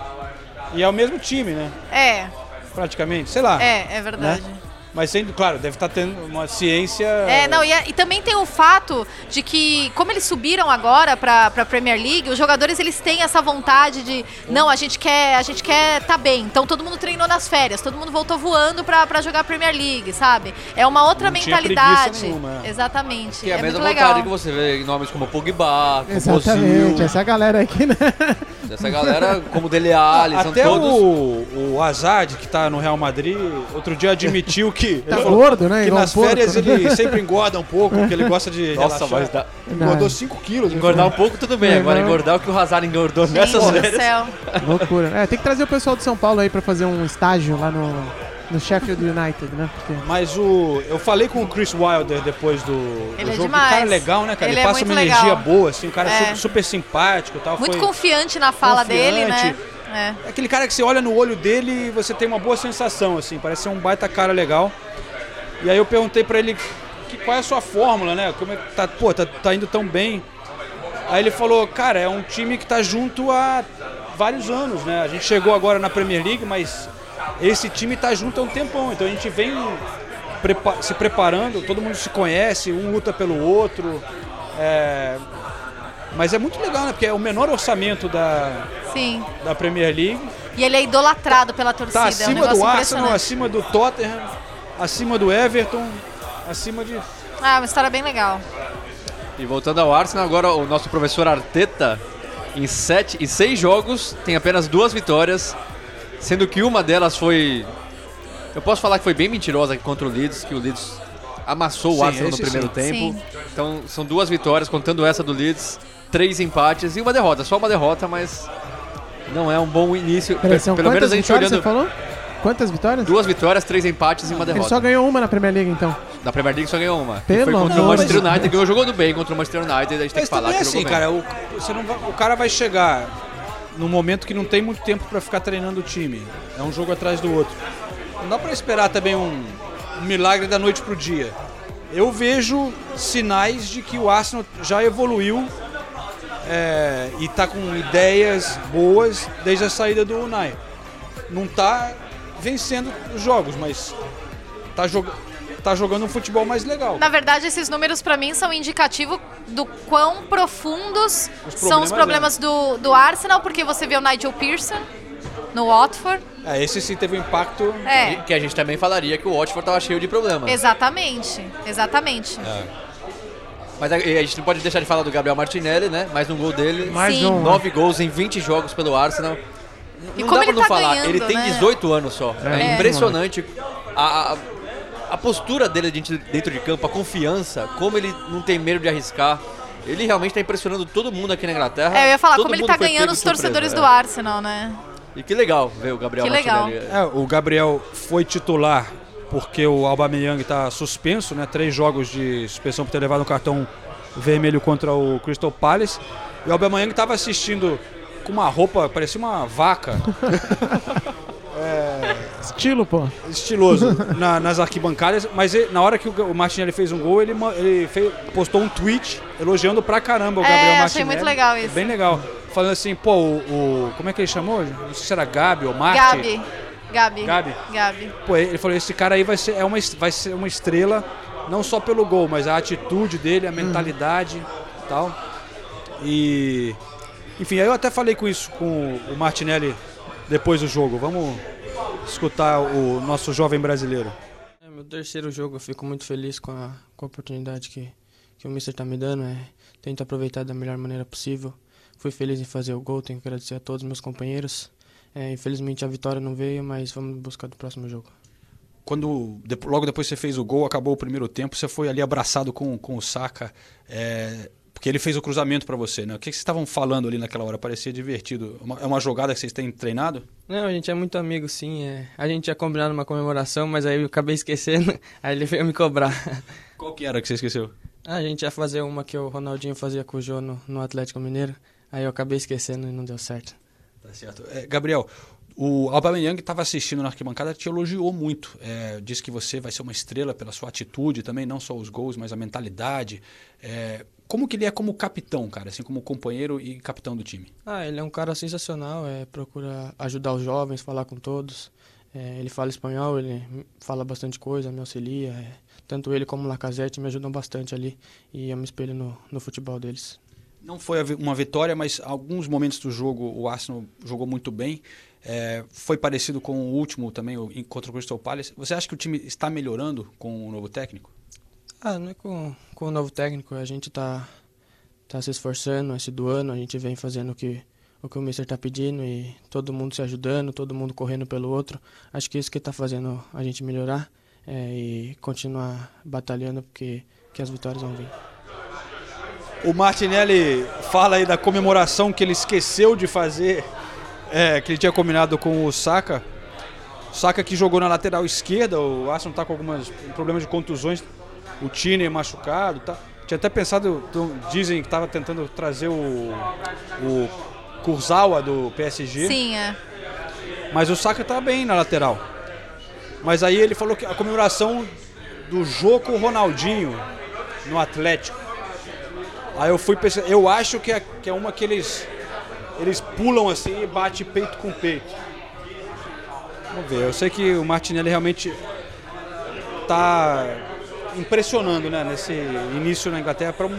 E é o mesmo time, né? É, Praticamente. Sei lá. é, é verdade. Né? Mas sendo, claro, deve estar tendo uma ciência. É, não, e, é- e também tem o fato de que, como eles subiram agora pra, pra Premier League, os jogadores eles têm essa vontade de, não, a gente quer, a gente quer tá bem. Então todo mundo treinou nas férias, todo mundo voltou voando pra, pra jogar Premier League, sabe? É uma outra Não mentalidade. nenhuma, é. Exatamente. Que é a muito mesma legal. vontade que você vê em nomes como Pogba, como Exatamente, essa galera aqui, né? essa galera como Dele Alli, são Até todos... o, o Azad, que tá no Real Madrid, outro dia admitiu que. [laughs] Tá ele falou gordo, né? Que Igual nas um porco. férias ele sempre engorda um pouco, porque ele gosta de. Nossa, relaxar. mas dá- Engordou Não. 5 quilos. ele engordar um pouco tudo bem, É, agora não. engordar o que o Hazard engordou Gente nessas do férias. céu. Loucura. É, tem que trazer o pessoal de São Paulo aí pra fazer um estágio lá no, no Sheffield United, né? Porque Mas o. Eu falei com o Chris Wilder depois do, do Ele é jogo. demais. O cara é legal, né, cara? Ele Ele, é passa muito uma energia legal. boa, assim, um cara É. su- super simpático e tal. Muito foi... confiante na fala dele, né? É. É aquele cara que você olha no olho dele e você tem uma boa sensação, assim, parece ser um baita cara legal. E aí eu perguntei pra ele que, qual é a sua fórmula, né? Como é que tá, pô, tá, tá indo tão bem. Aí ele falou, cara, é um time que tá junto há vários anos, né? A gente chegou agora na Premier League, mas esse time tá junto há um tempão, então a gente vem se preparando, todo mundo se conhece, um luta pelo outro. é, Mas é muito legal, né? Porque é o menor orçamento da, Sim. da Premier League. E ele é idolatrado pela torcida. Tá é um acima do Arsenal, acima do Tottenham, acima do Everton, acima de. Ah, uma história bem legal. E voltando ao Arsenal, agora o nosso professor Arteta, em, sete, em seis jogos, tem apenas duas vitórias, sendo que uma delas foi. Eu posso falar que foi bem mentirosa contra o Leeds, que o Leeds amassou Sim, o Arsenal no primeiro sim. tempo. Sim. Então são duas vitórias, contando essa do Leeds, três empates e uma derrota. Só uma derrota, mas não é um bom início. Peraí, são Pelo menos a gente olhando. você falou? Quantas vitórias? Duas vitórias, três empates e uma Ele derrota. só ganhou uma na Premier League, então. Da Premier League só ganhou uma. Pelo foi contra amor o Manchester Deus. United, ganhou jogando bem contra o Manchester United, a gente tem Mas que falar que é assim, jogou bem. cara, o, você não vai- o cara vai chegar num momento que não tem muito tempo pra ficar treinando o time. É um jogo atrás do outro. Não dá pra esperar também um, um milagre da noite pro dia. Eu vejo sinais de que o Arsenal já evoluiu é, e tá com ideias boas desde a saída do Unai. Não tá vencendo os jogos, mas tá, joga tá jogando um futebol mais legal. Na verdade, esses números pra mim são indicativo do quão profundos Os são os problemas, problemas do, do Arsenal, porque você vê o Nigel Pearson no Watford. É, esse sim teve um impacto É, Que a gente também falaria que o Watford tava cheio de problemas. exatamente, exatamente. É. Mas a, a gente não pode deixar de falar do Gabriel Martinelli, né? Mais um gol dele. Mais Sim. um. Nove gols em 20 jogos pelo Arsenal. E não como dá pra ele não tá falar. ganhando, ele tem né? 18 anos só. É, É. impressionante a, a, a postura dele dentro, dentro de campo, a confiança, como ele não tem medo de arriscar. Ele realmente tá impressionando todo mundo aqui na Inglaterra. É, eu ia falar, Todo como ele tá ganhando os surpresa, torcedores é. do Arsenal, né? E que legal ver o Gabriel Que legal. Martinelli. É, o Gabriel foi titular porque o Aubameyang está suspenso, né? Três jogos de suspensão por ter levado um cartão vermelho contra o Crystal Palace. E o Aubameyang estava assistindo com uma roupa, parecia uma vaca. [laughs] é, Estilo, pô. estiloso [laughs] na- nas arquibancadas, mas ele- na hora que o, o Martinelli fez um gol, ele, ele fez- postou um tweet elogiando pra caramba o É, Gabriel achei Martinelli. muito legal isso. Bem legal. Falando assim, pô, o, o- como é que ele chamou? Não sei se era Gabi ou Marte. Gabi. Gabi. Gabi. Gabi. Pô, ele falou, esse cara aí vai ser, é uma, vai ser uma estrela, não só pelo gol, mas a atitude dele, a mentalidade e tal. E. Enfim, aí eu até falei com isso com o Martinelli depois do jogo. Vamos escutar o nosso jovem brasileiro. É meu terceiro jogo, eu fico muito feliz com a, com a oportunidade que, que o Mister está me dando. É, tento aproveitar da melhor maneira possível. Fui feliz em fazer o gol, tenho que agradecer a todos os meus companheiros. É, infelizmente a vitória não veio, mas vamos buscar do próximo jogo. Quando de- logo depois você fez o gol, acabou o primeiro tempo, você foi ali abraçado com, com o Saka, é, porque ele fez o cruzamento pra você, né? O que, que vocês estavam falando ali naquela hora? Parecia divertido. Uma- é uma jogada que vocês têm treinado? Não, a gente é muito amigo, sim. é. A gente tinha combinado uma comemoração, mas aí eu acabei esquecendo. [laughs] Aí ele veio me cobrar. Qual que era que você esqueceu? Ah, a gente ia fazer uma que o Ronaldinho fazia com o Jô no, no Atlético Mineiro. Aí eu acabei esquecendo e não deu certo. Tá certo. É, Gabriel, o Aubameyang estava assistindo na arquibancada, te elogiou muito. É, disse que você vai ser uma estrela pela sua atitude também, não só os gols, mas a mentalidade. É, como que ele é como capitão, cara, assim como companheiro e capitão do time? Ah, ele é um cara sensacional, é, procura ajudar os jovens, falar com todos. É, ele fala espanhol, ele fala bastante coisa, me auxilia. é. tanto ele como o Lacazette me ajudam bastante ali e eu me espelho no, no futebol deles. Não foi uma vitória, mas alguns momentos do jogo o Arsenal jogou muito bem. É, foi parecido com o último também, o, contra o Crystal Palace. Você acha que o time está melhorando com o novo técnico? Ah, não é com, com o novo técnico, a gente tá, tá se esforçando esse do ano, a gente vem fazendo o que o que o Mister tá pedindo e todo mundo se ajudando, todo mundo correndo pelo outro. Acho que isso que tá fazendo a gente melhorar é, e continuar batalhando porque que as vitórias vão vir. O Martinelli fala aí da comemoração que ele esqueceu de fazer, é, que ele tinha combinado com o Saka. O Saka que jogou na lateral esquerda, o Arsenal tá com alguns problemas de contusões, o Tine machucado, tá? Tinha até pensado, então, dizem que estava tentando trazer o, o Kurzawa do PSG. Sim, é. Mas o Saka tá bem na lateral. Mas aí ele falou que a comemoração do jogo Ronaldinho no Atlético. Aí eu fui pensar, eu acho que é, que é uma que eles eles pulam assim e bate peito com peito. Vamos ver, eu sei que o Martinelli realmente tá impressionando, né, nesse início na Inglaterra para um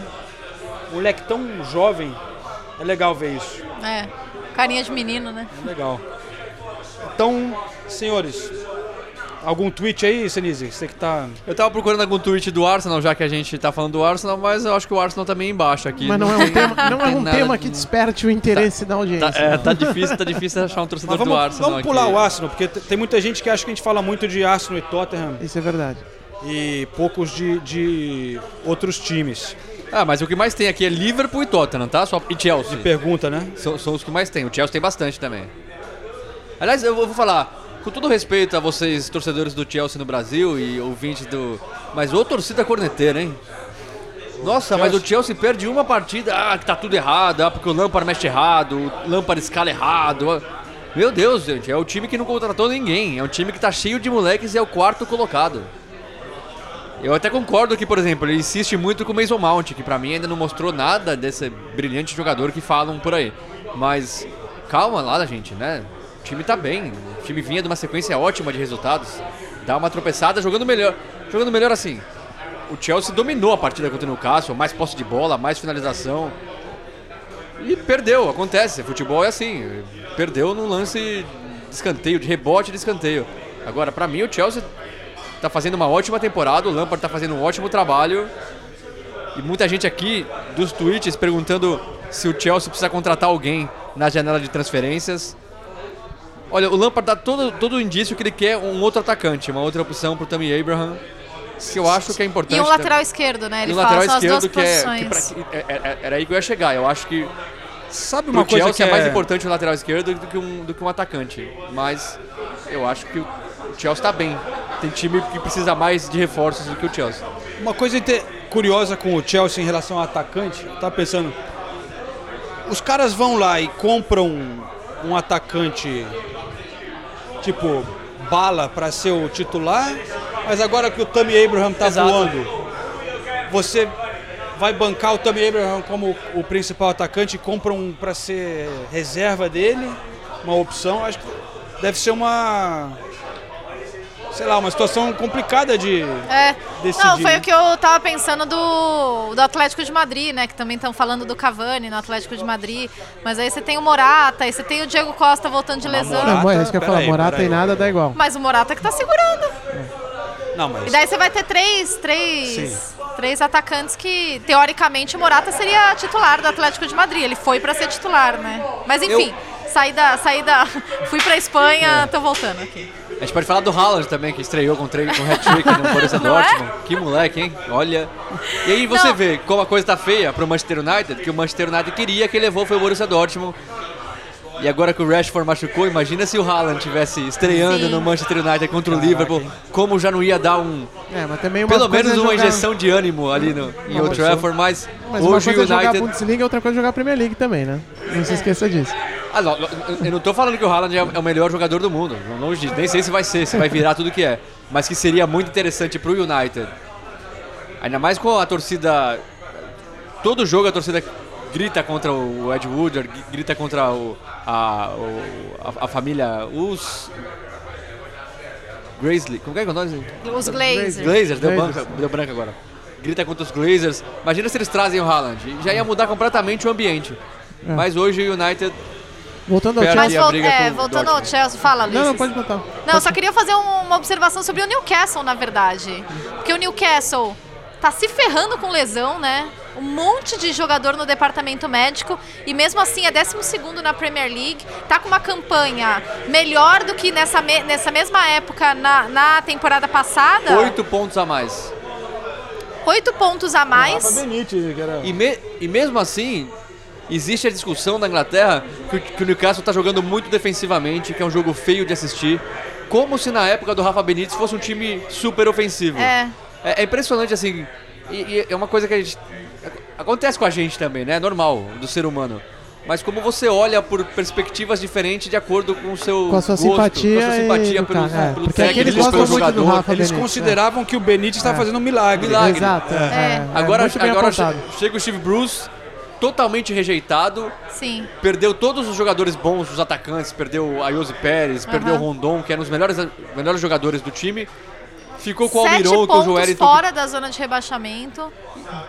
moleque tão jovem. É legal ver isso. É. Carinha de menino, né? Legal. Então, senhores, algum tweet aí, Senise? Você que tá. Eu tava procurando algum tweet do Arsenal, já que a gente tá falando do Arsenal, mas eu acho que o Arsenal tá meio embaixo aqui. Mas não é um tema, não é um tema de- que desperte o interesse da audiência. Tá, é, tá difícil, tá difícil achar um torcedor vamos, do Arsenal vamos pular aqui. o Arsenal, porque tem muita gente que acha que a gente fala muito de Arsenal e Tottenham. Isso é verdade. E poucos de, de outros times. Ah, mas o que mais tem aqui é Liverpool e Tottenham, tá? Só, e Chelsea. Pergunta, né? São, são os que mais tem. O Chelsea tem bastante também. Aliás, eu vou falar, com todo respeito a vocês, torcedores do Chelsea no Brasil e ouvintes do. Mas ô torcida corneteira, hein? Nossa, mas o Chelsea perde uma partida, ah, que tá tudo errado, ah, porque o Lampard mexe errado, o Lampard escala errado. ah. Meu Deus, gente, é o time que não contratou ninguém, é um time que tá cheio de moleques e é o quarto colocado. Eu até concordo que, por exemplo, ele insiste muito com o Mason Mount, que pra mim ainda não mostrou nada desse brilhante jogador que falam por aí. Mas calma lá, gente, né? O time tá bem, o time vinha de uma sequência ótima de resultados. Dá uma tropeçada jogando melhor. Jogando melhor assim. O Chelsea dominou a partida contra o Newcastle, mais posse de bola, mais finalização. E perdeu, acontece. Futebol é assim. Perdeu num lance de escanteio, de rebote de escanteio. Agora, pra mim, o Chelsea tá fazendo uma ótima temporada, o Lampard tá fazendo um ótimo trabalho. E muita gente aqui dos tweets perguntando se o Chelsea precisa contratar alguém na janela de transferências. Olha, o Lampard dá todo, todo o indício que ele quer um outro atacante, uma outra opção pro Tammy Abraham, que eu acho que é importante. E um também. lateral esquerdo, né? Ele E um fala, lateral são as duas esquerdo que é, que pra- que é- é- era aí que eu ia chegar. Eu acho que Sabe uma coisa Chelsea que é mais é- importante um lateral esquerdo do que um, do que um atacante. Mas eu acho que o Chelsea tá bem. tem time que precisa mais de reforços do que o Chelsea. Uma coisa curiosa com o Chelsea em relação ao atacante, eu tava pensando, os caras vão lá e compram um, um atacante tipo bala para ser o titular, mas agora que o Tammy Abraham tá Exato. voando, você vai bancar o Tammy Abraham como o principal atacante e compra um para ser reserva dele, uma opção, acho que deve ser uma sei lá, uma situação complicada de É. decidir. Não, foi né? o que eu tava pensando do, do Atlético de Madrid, né? Que também estão falando do Cavani no Atlético de Madrid. Mas aí você tem o Morata, aí você tem o Diego Costa voltando de lesão. Não, é isso que eu ia falar, peraí, Morata e nada dá igual. Mas o Morata que tá segurando. Não, mas E daí você vai ter três, três, três atacantes que, teoricamente, o Morata seria titular do Atlético de Madrid. Ele foi pra ser titular, né? Mas enfim, saí da. Saí da fui pra Espanha, tô voltando aqui. A gente pode falar do Haaland também, que estreou com, tre- com hat-trick no [laughs] Borussia Não é? Dortmund. Que moleque, hein? Olha. E aí você Não. vê como a coisa tá feia pro Manchester United, que o Manchester United queria, que levou foi o Borussia Dortmund. E agora que o Rashford machucou, imagina se o Haaland tivesse estreando Sim. no Manchester United contra o Liverpool, como já não ia dar um, É, mas também uma pelo menos é uma jogar- injeção de ânimo ali no, em Old Trafford, mas, Mas uma hoje coisa o é jogar United... Bundesliga, outra coisa é jogar a Premier League também, né? Não se esqueça disso. Ah, não, eu não tô falando que o Haaland é é o melhor jogador do mundo. Longe disso. Nem sei se vai ser, se vai virar tudo que é. Mas que seria muito interessante pro United. Ainda mais com a torcida. Todo jogo a torcida grita contra o Ed Woodward, gri- grita contra o, a, o- a, a família. Os. Graisley. Como é que é o nome? Os Glazers. Glazers, deu, branca, deu branca agora. Grita contra os Glazers. Imagina se eles trazem o Haaland. Já ia mudar completamente o ambiente. É. Mas hoje o United Voltando ao Chelsea. Mas vol- é, voltando ao. Chelsea, fala, Ulisses. Não, não, pode botar. Não, eu só queria fazer um- uma observação sobre o Newcastle, na verdade. Porque o Newcastle tá se ferrando com lesão, né? Um monte de jogador no departamento médico e mesmo assim é 12 na Premier League. Tá com uma campanha melhor do que nessa, me- nessa mesma época na, na temporada passada. oito pontos a mais. Oito pontos a mais. Benítez, que era... E, me- e mesmo assim, existe a discussão na Inglaterra que, o- que o Newcastle está jogando muito defensivamente, que é um jogo feio de assistir. Como se na época do Rafa Benítez fosse um time super ofensivo. É. É, é impressionante, assim. E, e é uma coisa que a gente. Acontece com a gente também, né? É normal, do ser humano. Mas como você olha por perspectivas diferentes de acordo com o seu Com a sua gosto, simpatia com a sua simpatia e pelo, cara, é, pelo técnico, pelo muito do jogador. Rafa Eles Benítez, consideravam que o Benítez estava fazendo um milagre. Milagre. Exato. É. É. é, Agora, agora chega o Steve Bruce, totalmente rejeitado, Sim. perdeu todos os jogadores bons, os atacantes, perdeu o Ayoze Pérez, perdeu o. Rondon, que eram os melhores, melhores jogadores do time. Ficou com o Sete Almiron, que o pontos Joelinton fora da zona de rebaixamento.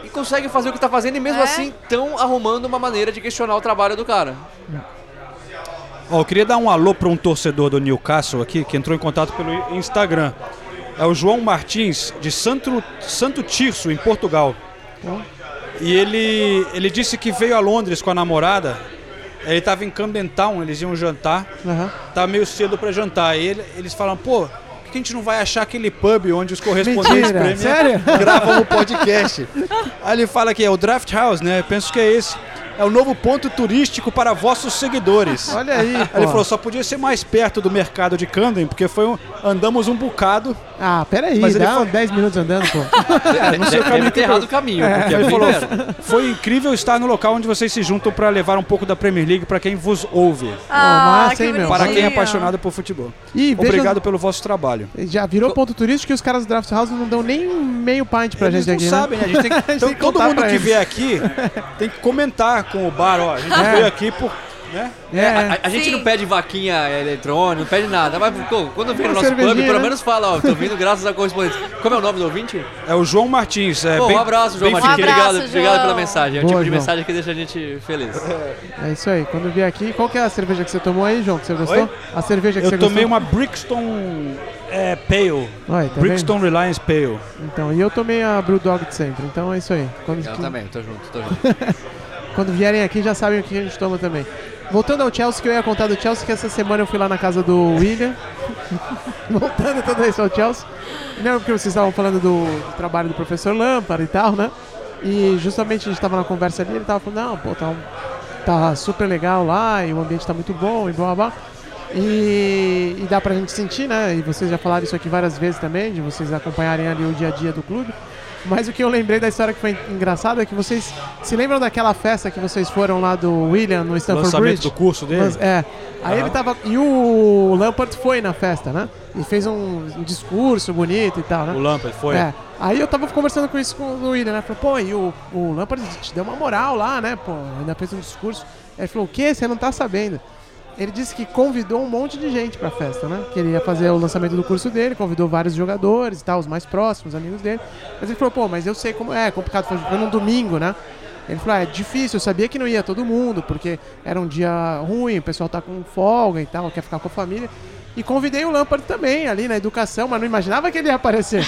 e consegue fazer o que tá fazendo e mesmo É. assim estão arrumando uma maneira de questionar o trabalho do cara. Ó, eu queria dar um alô para um torcedor do Newcastle aqui, que entrou em contato pelo Instagram. É o João Martins, de Santo, Santo Tirso, em Portugal. E ele, ele disse que veio a Londres com a namorada. Ele estava em Camden Town, eles iam jantar. Tá meio cedo para jantar. E ele- eles falam, pô, que a gente não vai achar aquele pub onde os correspondentes Mentira, sério? gravam o podcast? Aí ele fala que é o Draft House, né? Eu penso que é esse. É o novo ponto turístico para vossos seguidores. Olha aí, Aí ele falou, só podia ser mais perto do mercado de Camden, porque foi um, andamos um bocado. Ah, peraí, Mas ele dá foi- 10 minutos andando, pô. [laughs] É, não sei o deve caminho ter que eu- errado o caminho, porque é ele falou, foi incrível estar no local onde vocês se juntam para levar um pouco da Premier League para quem vos ouve. Ah, massa, que hein, meu? Para quem é apaixonado por futebol. E veja- Obrigado pelo vosso trabalho. Já virou ponto turístico que os caras do Draft House não dão nem meio pint pra Eles gente não aqui, sabem, né? né? A gente tem que, [laughs] então, tem que todo mundo que vier aqui tem que comentar com o bar, ó. A gente [laughs] É. veio aqui por. Né? É, A, a gente não pede vaquinha eletrônica, não pede nada. Mas pô, quando vem no nosso pub, cervejinha, pelo né? menos fala, ó, tô vindo graças a correspondentes. Como é o nome do ouvinte? É o João Martins. É Pô, bem- um abraço, João Martins. Um abraço, obrigado, obrigado João. pela mensagem. É o Boa, tipo de João. mensagem que deixa a gente feliz. É isso aí. Quando vier aqui, qual que é a cerveja que você tomou aí, João, que você gostou? Oi? A cerveja que Eu você tomei gostou? uma Brixton é, Pale. Olha, tá Brixton Reliance Pale. Então, e eu tomei a Brewdog de sempre. Então é isso aí. Quando, Eu que- também, tô junto, tô junto. [laughs] quando vierem aqui já sabem o que a gente toma também. Voltando ao Chelsea, que eu ia contar do Chelsea, que essa semana eu fui lá na casa do William. [laughs] Voltando tudo isso ao Chelsea. Não, porque vocês estavam falando do, do trabalho do professor Lampard e tal, né? E justamente a gente tava na conversa ali, ele tava falando, não, pô, tá, um- tá super legal lá e o ambiente tá muito bom e blá blá blá. E, e dá pra gente sentir, né? E vocês já falaram isso aqui várias vezes também, de vocês acompanharem ali o dia a dia do clube. Mas o que eu lembrei da história que foi engraçada é que vocês se lembram daquela festa que vocês foram lá do William no Stanford Lançamento Bridge? do curso dele? Lan- É. Aí Aham. ele tava. E o Lampard foi na festa, né? E fez um, um discurso bonito e tal, né? O Lampard foi? É. Aí eu tava conversando com isso com o William, né? Falei, pô, e o, o Lampard te deu uma moral lá, né? Pô, ainda fez um discurso. Aí ele falou, o quê? Você não tá sabendo? Ele disse que convidou um monte de gente pra festa, né? Que ele ia fazer o lançamento do curso dele, convidou vários jogadores e tal, os mais próximos, amigos dele. Mas ele falou, pô, mas eu sei como é, é complicado, foi num domingo, né? Ele falou, ah, é difícil, eu sabia que não ia todo mundo, porque era um dia ruim, o pessoal tá com folga e tal, quer ficar com a família. E convidei o Lampard também ali na educação, mas não imaginava que ele ia aparecer.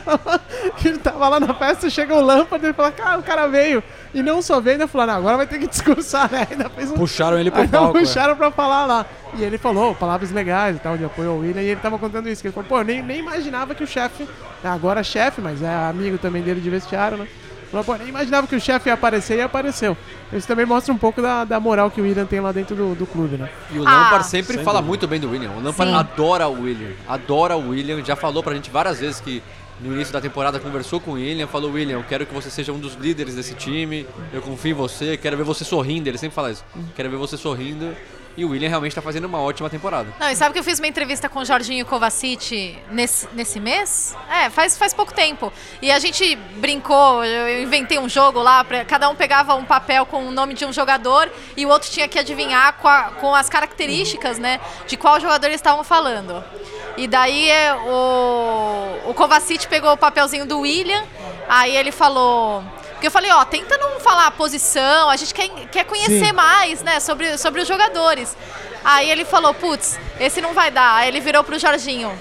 [laughs] ele tava lá na festa, chega o Lampard e fala, cara, o cara veio. E não só veio, ainda falou, não, agora vai ter que discursar, né? Ainda fez um... Puxaram ele pro Ainda palco, é. puxaram pra falar lá. E ele falou palavras legais e tal, de apoio ao William, e ele tava contando isso, que ele falou, pô, eu nem, nem imaginava que o chefe, agora chefe, mas é amigo também dele de vestiário, né? Falou, pô, nem imaginava que o chefe ia aparecer e apareceu. Isso também mostra um pouco da, da moral que o William tem lá dentro do, do clube, né? E o Lampard Ah. sempre Sem fala dúvida. muito bem do William. O Lampard Sim. adora o William. Adora o William. Já falou pra gente várias vezes que no início da temporada conversou com o William. Falou, William, eu quero que você seja um dos líderes desse time. Eu confio em você. Quero ver você sorrindo. Ele sempre fala isso. Quero ver você sorrindo. E o William realmente tá fazendo uma ótima temporada. Não, e sabe que eu fiz uma entrevista com o Jorginho Kovacic nesse, nesse mês? É, faz, faz pouco tempo. E a gente brincou, eu eu inventei um jogo lá, pra, cada um pegava um papel com o nome de um jogador e o outro tinha que adivinhar com, a- com as características, né, de qual jogador eles estavam falando. E daí é, o, o Kovacic pegou o papelzinho do William, aí ele falou... Porque eu falei, ó, tenta não falar a posição, a gente quer, quer conhecer Sim. mais, né, sobre, sobre os jogadores. Aí ele falou, putz, esse não vai dar. Aí ele virou pro Jorginho.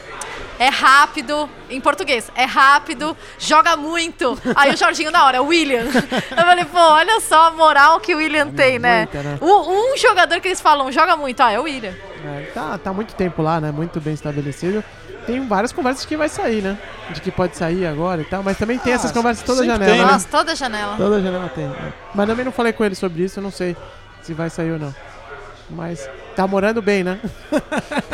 É rápido, em português, é rápido, joga muito. Aí o Jorginho na hora, William. [laughs] Eu falei, pô, olha só a moral que o William tem, né? Muita, né? Um, um jogador que eles falam, joga muito, ah, é o William. É, tá, tá muito tempo lá, né? Muito bem estabelecido. Tem várias conversas que vai sair, né? De que pode sair agora e tal. Mas também tem Ah, essas conversas toda janela. tem, né? né? Nossa, toda janela. Toda janela tem. né? Mas também não falei com ele sobre isso, eu não sei se vai sair ou não. Mas tá morando bem, né? [laughs]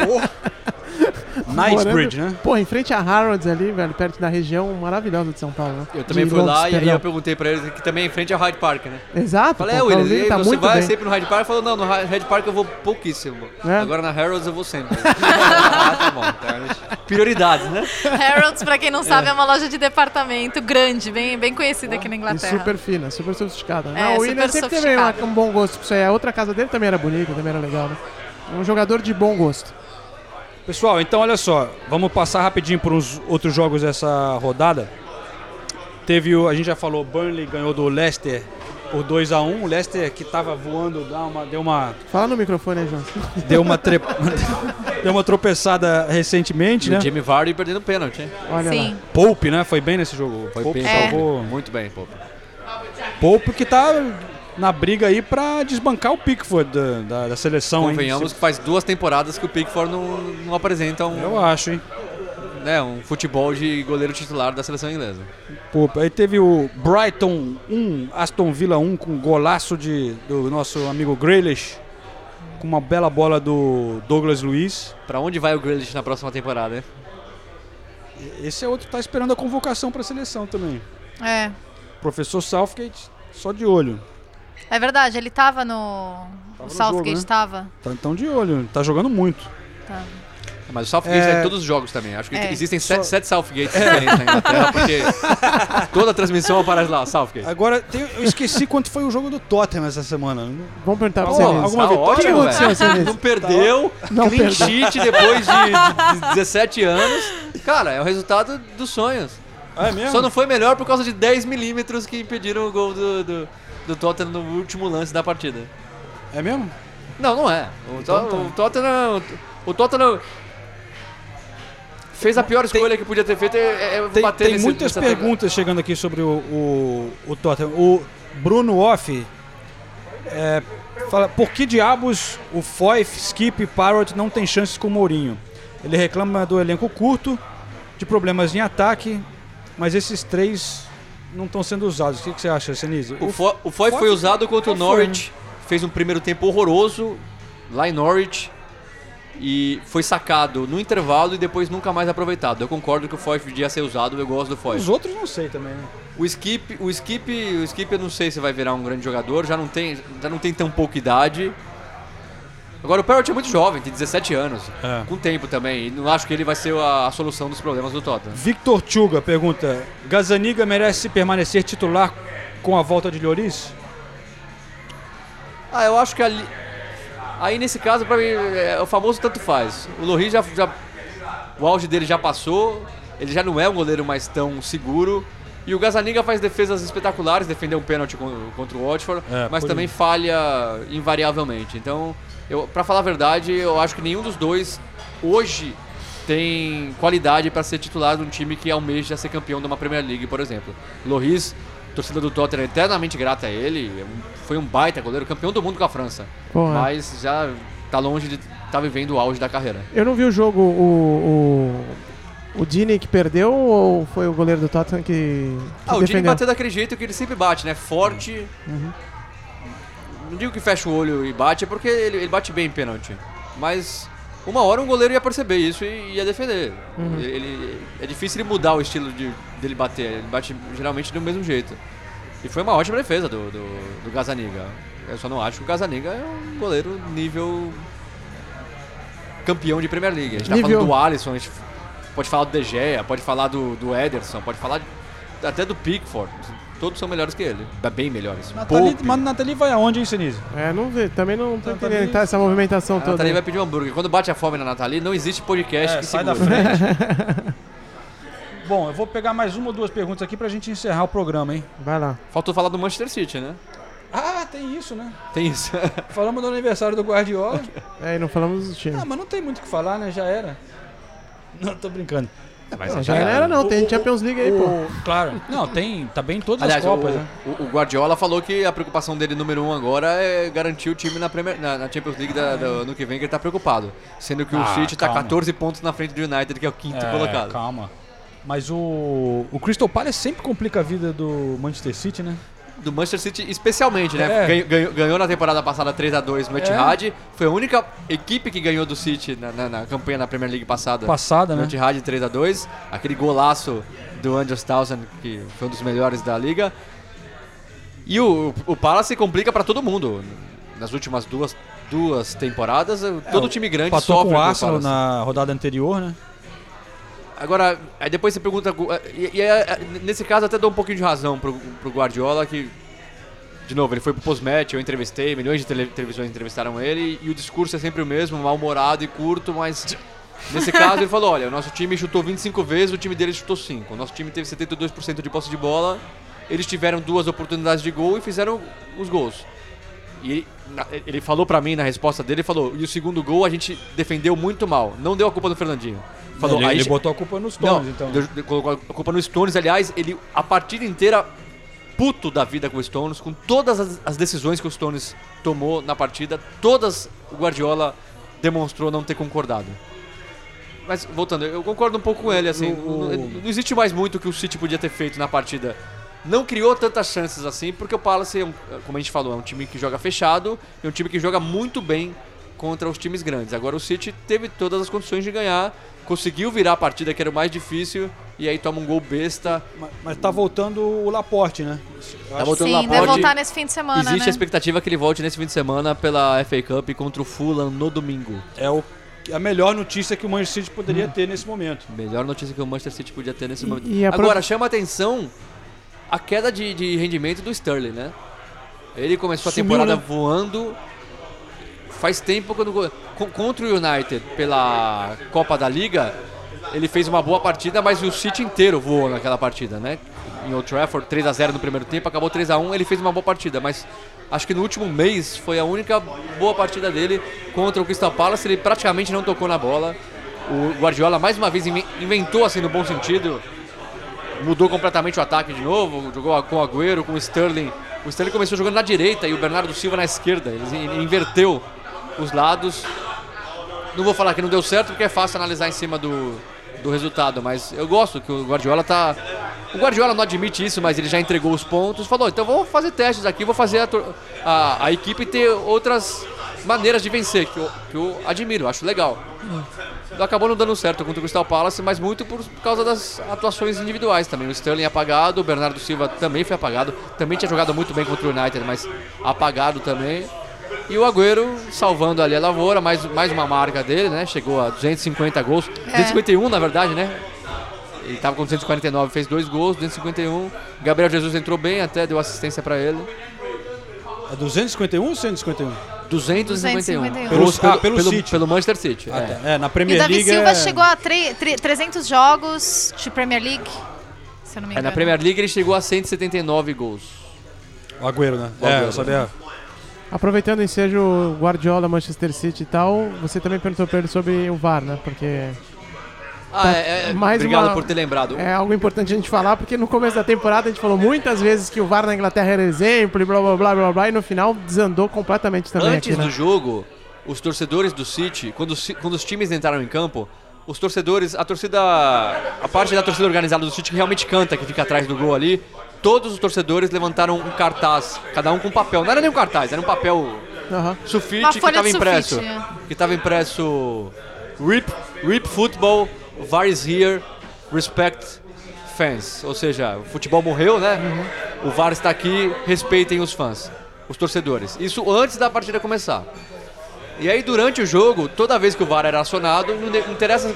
[laughs] Knightsbridge, né? Pô, em frente a Harrods ali, velho, perto da região maravilhosa de São Paulo, né? Eu também De fui lá e aí eu perguntei pra ele que também é em frente ao Hyde Park, né? Exato, Falei, é, e tá você muito vai bem. sempre no Hyde Park? Falou, não, no Hyde Park eu vou pouquíssimo. É? Agora na Harrods eu vou sempre. [laughs] ah, tá bom. Então, prioridades, né? [laughs] Harrods, pra quem não sabe, É. é, uma loja de departamento grande, bem, bem conhecida aqui na E Inglaterra. super fina, super sofisticada. É, Não, o William sempre teve um bom gosto com isso aí. A outra casa dele também era bonita, também era legal, né? Um jogador de bom gosto. Pessoal, então olha só, vamos passar rapidinho por uns outros jogos dessa rodada. Teve o, a gente já falou, Burnley ganhou do Leicester por 2 a 1 O Leicester que tava voando, dá uma- deu uma Fala no microfone aí, João. deu uma tre- [laughs] deu uma tropeçada recentemente, E né? o Jamie Vardy perdendo pênalti, hein? Olha Sim. Pope, né? Foi bem nesse jogo. Foi Pope bem, salvou. Muito bem, Pope. Pope que tá na briga aí pra desbancar o Pickford da, da, da seleção, hein? Convenhamos que faz duas temporadas que o Pickford não, não apresenta um, Eu acho, hein? né, um futebol de goleiro titular da seleção inglesa. Pô, aí teve o Brighton 1, Aston Villa 1 com golaço de, do nosso amigo Grealish. Com uma bela bola do Douglas Luiz. Pra onde vai o Grealish na próxima temporada, hein? Esse é outro que tá esperando a convocação pra seleção também. É. Professor Southgate, só de olho. É verdade, ele tava no. o no Southgate jogo, né? tava. Tá, então de olho, tá jogando muito. Tá. Mas o Southgate É. é em todos os jogos também. Acho que É. existem Só- sete, sete Southgates diferentes na Inglaterra, [laughs] porque toda a transmissão aparece lá, Southgate. Agora, tem- eu esqueci quanto foi o jogo do Tottenham essa semana. Vamos perguntar pra você. alguma Tá vitória, ótimo. Não perdeu, Não clean perdeu. sheet depois de, de 17 anos. Cara, é o resultado dos sonhos. É mesmo? Só não foi melhor por causa de 10 milímetros que impediram o gol do, do, do Tottenham no último lance da partida. É mesmo? Não, não é. O, Então To- tá. o Tottenham. O Tottenham. Fez a pior escolha que podia ter feito é, é Tem, bater tem nesse, muitas perguntas chegando aqui sobre o, o, o Tottenham. O Bruno Off é, fala, por que diabos o Foyth, Skip e Parrot não tem chances com o Mourinho? Ele reclama do elenco curto, de problemas em ataque, mas esses três não estão sendo usados. O que, que você acha, Senise? O, Fo o Foy foi usado contra o Norwich, fez um primeiro tempo horroroso lá em Norwich. e foi sacado no intervalo e depois nunca mais aproveitado. Eu concordo que o Foyt podia ser usado, eu gosto do Foyt. Os outros não sei também, né? O Skip, o Skip, o Skip eu não sei se vai virar um grande jogador, já não tem, já não tem tão pouca idade. Agora o Parrott é muito jovem, tem 17 anos, É. com tempo também, e não acho que ele vai ser a, a solução dos problemas do Tottenham. Victor Chuga pergunta: Gazaniga merece permanecer titular com a volta de Lloris? Ah, eu acho que ali. Aí nesse caso, pra mim, é o famoso tanto faz. O Loris já, já. O auge dele já passou, ele já não é um goleiro mais tão seguro. E o Gazaniga faz defesas espetaculares, defendeu um pênalti con- contra o Watford, É, mas também isso. falha invariavelmente. Então, eu, pra falar a verdade, eu acho que nenhum dos dois hoje tem qualidade para ser titular de um time que almeja ser campeão de uma Premier League, por exemplo. Loris, torcida do Tottenham eternamente grata a ele, é foi um baita goleiro, campeão do mundo com a França. Porra. Mas já tá longe de estar tá vivendo o auge da carreira. Eu não vi o jogo, o. O, o Dini que perdeu ou foi o goleiro do Tottenham que, que Ah, o Dini defendeu? bateu daquele jeito que ele sempre bate, né? Forte. Uhum. Não digo que fecha o olho e bate, é porque ele, ele bate bem em pênalti. Mas uma hora um goleiro ia perceber isso e ia defender. Uhum. Ele, ele- é difícil ele mudar o estilo de, dele bater. Ele bate geralmente do mesmo jeito. E foi uma ótima defesa do, do, do Gazaniga. Eu só não acho que o Gazaniga é um goleiro nível campeão de Premier League. A gente tá Nível- falando do Alisson, a gente pode falar do De Gea, pode falar do, do Ederson, pode falar até do Pickford. Todos são melhores que ele. Bem melhores. Nathalie, mas Nathalie vai aonde, hein, Sinise? É, não vi, também não tô Nathalie- entendendo tá, essa movimentação A toda. Nathalie vai pedir um hambúrguer. Quando bate a fome na Nathalie, não existe podcast É, que sai da frente. [laughs] Bom, eu vou pegar mais uma ou duas perguntas aqui pra gente encerrar o programa, hein? Vai lá. Faltou falar do Manchester City, né? Ah, tem isso, né? Tem isso. [laughs] Falamos do aniversário do Guardiola. É, e não falamos do time. ah, mas não tem muito o que falar, né? Já era. Não, tô brincando. Não, já era não, tem Champions League aí, pô. O- Claro. Não, tem. Tá bem em todas Aliás, as Copas, o, né? o- o Guardiola falou que a preocupação dele número um agora é garantir o time na, Premier- na- na Champions League da, do ano que vem, que ele tá preocupado. Sendo que o Ah, City tá calma. 14 pontos na frente do United, que é o quinto É, colocado. Calma. Mas o, o Crystal Palace sempre complica a vida do Manchester City, né? Do Manchester City especialmente, né? É. Ganhou, ganhou- ganhou na temporada passada 3x2 no É. Etihad. Foi a única equipe que ganhou do City na, na- na campanha na Premier League passada. Passada, no né? Etihad 3x2. Aquele golaço do Andrews Townsend, que foi um dos melhores da liga. E o, o Palace complica pra todo mundo. Nas últimas duas, duas temporadas, todo time grande Patou sofre com o Arsenal na rodada anterior, né? Agora, aí depois você pergunta. E, e é- é- nesse caso, até dou um pouquinho de razão pro, pro Guardiola, que. De novo, ele foi pro post-match, eu entrevistei, milhões de tele- televisões entrevistaram ele, e o discurso é sempre o mesmo, mal-humorado e curto, mas. Nesse caso, ele falou: olha, o nosso time chutou 25 vezes, o time dele chutou 5. O nosso time teve 72% de posse de bola, eles tiveram duas oportunidades de gol e fizeram os gols. E ele falou pra mim na resposta dele, ele falou, e o segundo gol a gente defendeu muito mal, não deu a culpa do Fernandinho. Falou, ele, "Aí ele botou a culpa nos Stones, não, então. deu- colocou a culpa no Stones. Aliás, ele a partida inteira puto da vida com o Stones, com todas as, as decisões que o Stones tomou na partida, todas o Guardiola demonstrou não ter concordado. Mas voltando, eu concordo um pouco com ele, assim, O- não, não existe mais muito que o City podia ter feito na partida. Não criou tantas chances assim, porque o Palace, é como a gente falou, é um time que joga fechado, é um time que joga muito bem contra os times grandes. Agora o City teve todas as condições de ganhar, conseguiu virar a partida que era o mais difícil e aí toma um gol besta. Mas, mas tá voltando o Laporte, né? Tá voltando Sim, lá deve pode- voltar nesse fim de semana, Existe né? a expectativa que ele volte nesse fim de semana pela FA Cup contra o Fulham no domingo. É o, a melhor notícia que o Manchester City poderia ter nesse momento. Melhor notícia que o Manchester City podia ter nesse momento. e a pro- Agora, chama atenção a queda de, de rendimento do Sterling, né? Ele começou a Sumiu, temporada né? voando. Faz tempo quando con- contra o United pela Copa da Liga, ele fez uma boa partida, mas o City inteiro voou naquela partida, né? Em Old Trafford, 3 a 0 no primeiro tempo, acabou 3 a 1, ele fez uma boa partida, mas acho que no último mês foi a única boa partida dele contra o Crystal Palace, ele praticamente não tocou na bola. O Guardiola mais uma vez inven- inventou assim no bom sentido, mudou completamente o ataque de novo, jogou com o Agüero, com o Sterling. O Sterling começou jogando na direita e o Bernardo Silva na esquerda. Ele inverteu os lados. Não vou falar que não deu certo porque é fácil analisar em cima do, do resultado, mas eu gosto que o Guardiola tá. O Guardiola não admite isso, mas ele já entregou os pontos. Falou, então vou fazer testes aqui, vou fazer a, a, a equipe ter outras maneiras de vencer, que eu, que eu admiro, acho legal. Acabou não dando certo contra o Crystal Palace, mas muito por causa das atuações individuais também. O Sterling apagado, o Bernardo Silva também foi apagado. Também tinha jogado muito bem contra o United, mas apagado também. E o Agüero salvando ali a lavoura, mais, mais uma marca dele, né? Chegou a 250 gols. 251, na verdade, né? Ele estava com 249, fez dois gols, 251. Gabriel Jesus entrou bem, até deu assistência para ele. É 251 ou 151? 251. 251. Gols Pelo- ah, pelo, pelo pelo, City. pelo Manchester City. Ah, é. tá. É, na E o Premier Davi League Silva é... chegou a tre- tre- 300 jogos de Premier League, se eu não me É, engano. na Premier League ele chegou a 179 gols. O Agüero, né? O É, Agüero. eu sabia. Aproveitando o ensejo Guardiola, Manchester City e tal, você também perguntou pra ele sobre o VAR, né? Porque Ah, Tá, é, é, mais obrigado uma- por ter lembrado. é algo importante a gente falar, porque no começo da temporada a gente falou muitas vezes que o VAR na Inglaterra era exemplo e blá blá blá blá blá, e no final desandou completamente também Antes aqui, né? do jogo, os torcedores do City, quando, quando os times entraram em campo, os torcedores, a torcida, a parte da torcida organizada do City que realmente canta, que fica atrás do gol ali, todos os torcedores levantaram um cartaz, cada um com um papel. Não era nem um cartaz, era um papel sulfite Uma que estava impresso. sulfite, é. Que estava impresso RIP, RIP Football, VAR is here, respect fans. Ou seja, o futebol morreu, né? O VAR está aqui, respeitem os fãs, os torcedores. Isso antes da partida começar. E aí, durante o jogo, toda vez que o VAR era acionado, não interessa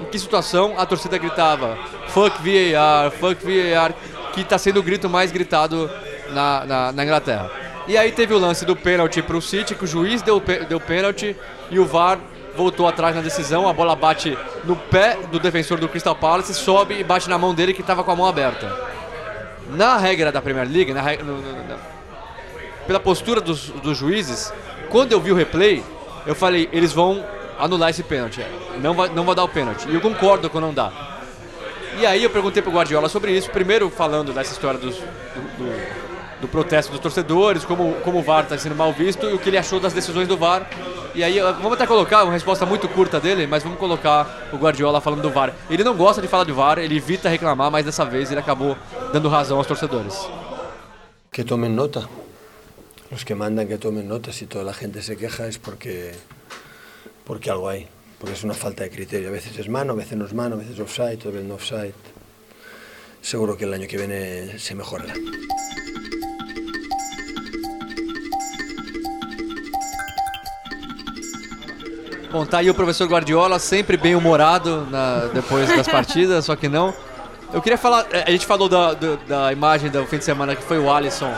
em que situação, a torcida gritava Fuck VAR, fuck VAR, que está sendo o grito mais gritado na, na, na Inglaterra. E aí teve o lance do pênalti para o City, que o juiz deu, deu pênalti e o VAR voltou atrás na decisão, a bola bate no pé do defensor do Crystal Palace, sobe e bate na mão dele que estava com a mão aberta. Na regra da Premier League, na regra- no- no- pela postura dos, dos juízes, quando eu vi o replay, eu falei, eles vão anular esse pênalti. Não vai, não vai dar o pênalti. E eu concordo com não dá. E aí eu perguntei pro Guardiola sobre isso, primeiro falando dessa história dos- do, do- do protesto dos torcedores, como, como o VAR está sendo mal visto e o que ele achou das decisões do VAR. E aí vamos até colocar uma resposta muito curta dele, mas vamos colocar o Guardiola falando do VAR. Ele não gosta de falar de VAR, ele evita reclamar, mas dessa vez ele acabou dando razão aos torcedores. Que tomen nota. Los que mandan que tomen nota. Si toda la gente se queja es porque, porque algo hay. Porque es una falta de criterio. A veces es mano, a veces no es mano, a veces offside, otra vez no offside. Seguro que el año que viene se mejorará. Bom, tá aí o professor Guardiola, sempre bem humorado na- depois das partidas, só que não. Eu queria falar, eh, a gente falou da, do- da imagem do fim de semana que foi o Alisson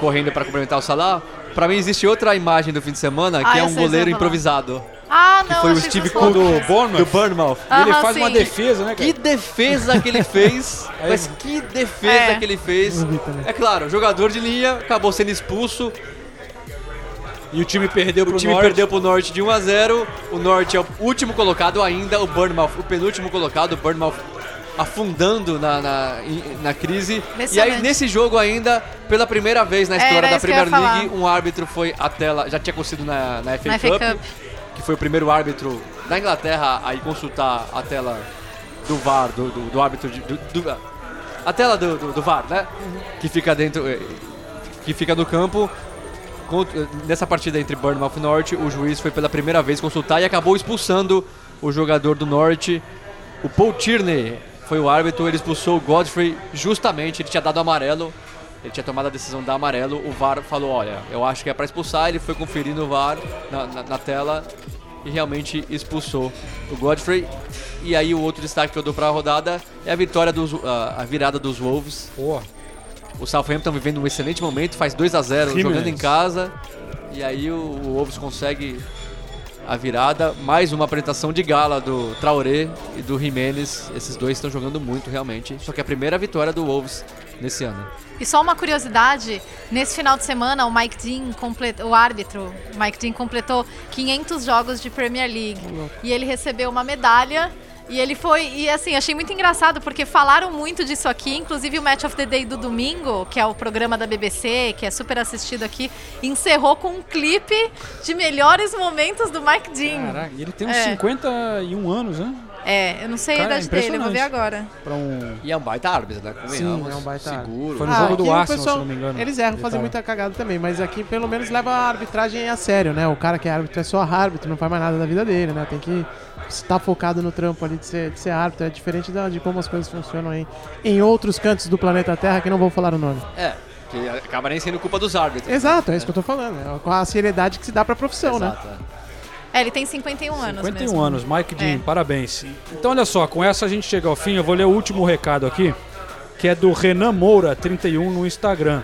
correndo para cumprimentar o Salah. Pra mim existe outra imagem do fim de semana que Ah, é um goleiro improvisado. Ah, Que não, foi o Steve que Cook. Do Bournemouth. do Bournemouth. Ele faz uma sim. defesa, né, cara? Que defesa que ele fez! [laughs] Mas que defesa É. que ele fez! É claro, jogador de linha acabou sendo expulso. E o time perdeu pro O time Norte. perdeu pro Norte de 1 a 0. O Norte é o último colocado ainda, o Bournemouth, o penúltimo colocado, o Bournemouth afundando na, na, na crise. E aí, nesse jogo ainda, pela primeira vez na Era história da que Premier League, um árbitro foi à tela, já tinha acontecido na, na FA, Na FA Cup, Cup. Que foi o primeiro árbitro da Inglaterra a ir consultar a tela do VAR, do, do, do árbitro de, do, do- a tela do, do, do VAR, né? Que fica dentro, eh, que fica no campo. Nessa partida entre Bournemouth e Norte, o juiz foi pela primeira vez consultar e acabou expulsando o jogador do Norte. O Paul Tierney foi o árbitro, ele expulsou o Godfrey justamente, ele tinha dado amarelo, ele tinha tomado a decisão de dar amarelo, o VAR falou, olha, eu acho que é para expulsar, ele foi conferir no VAR, na, na- na tela, e realmente expulsou o Godfrey. E aí o outro destaque que eu dou para a rodada é a vitória dos, a, a virada dos Wolves. Pô, O Southampton vivendo um excelente momento, faz 2 a 0 Jimenez. jogando em casa. E aí o, o Wolves consegue a virada. Mais uma apresentação de gala do Traoré e do Jimenez. Esses dois estão jogando muito realmente. Só que é a primeira vitória do Wolves nesse ano. E só uma curiosidade, nesse final de semana o Mike Dean, completou, o árbitro, Mike Dean completou 500 jogos de Premier League e ele recebeu uma medalha e ele foi, e assim, achei muito engraçado porque falaram muito disso aqui, inclusive o Match of the Day do domingo, que é o programa da BBC, que é super assistido aqui, encerrou com um clipe de melhores momentos do Mike Dean. caraca, ele tem uns É. 51 anos, né? É, eu não sei a Cara, é idade dele, eu vou ver agora. Pra um... E é um baita árbitro, né? Sim, é um baita Seguro. Foi no Ah, jogo do Arsenal, pessoal- se não me engano. Eles erram fazer muita cagada também, mas aqui pelo menos leva a arbitragem a sério, né? O cara que é árbitro é só árbitro, não faz mais nada da vida dele, né? Tem que estar focado no trampo ali de ser, de ser árbitro. É diferente da- de como as coisas funcionam aí em outros cantos do planeta Terra, que não vou falar o nome. É, que acaba nem sendo culpa dos árbitros. Exato, é isso que eu tô falando. É com a seriedade que se dá pra profissão, né? Exato, é. É, ele tem 51 anos 51 mesmo. anos, Mike Dean, É. parabéns. Então, olha só, com essa a gente chega ao fim. Eu vou ler o último recado aqui, que é do Renan Moura, 31, no Instagram.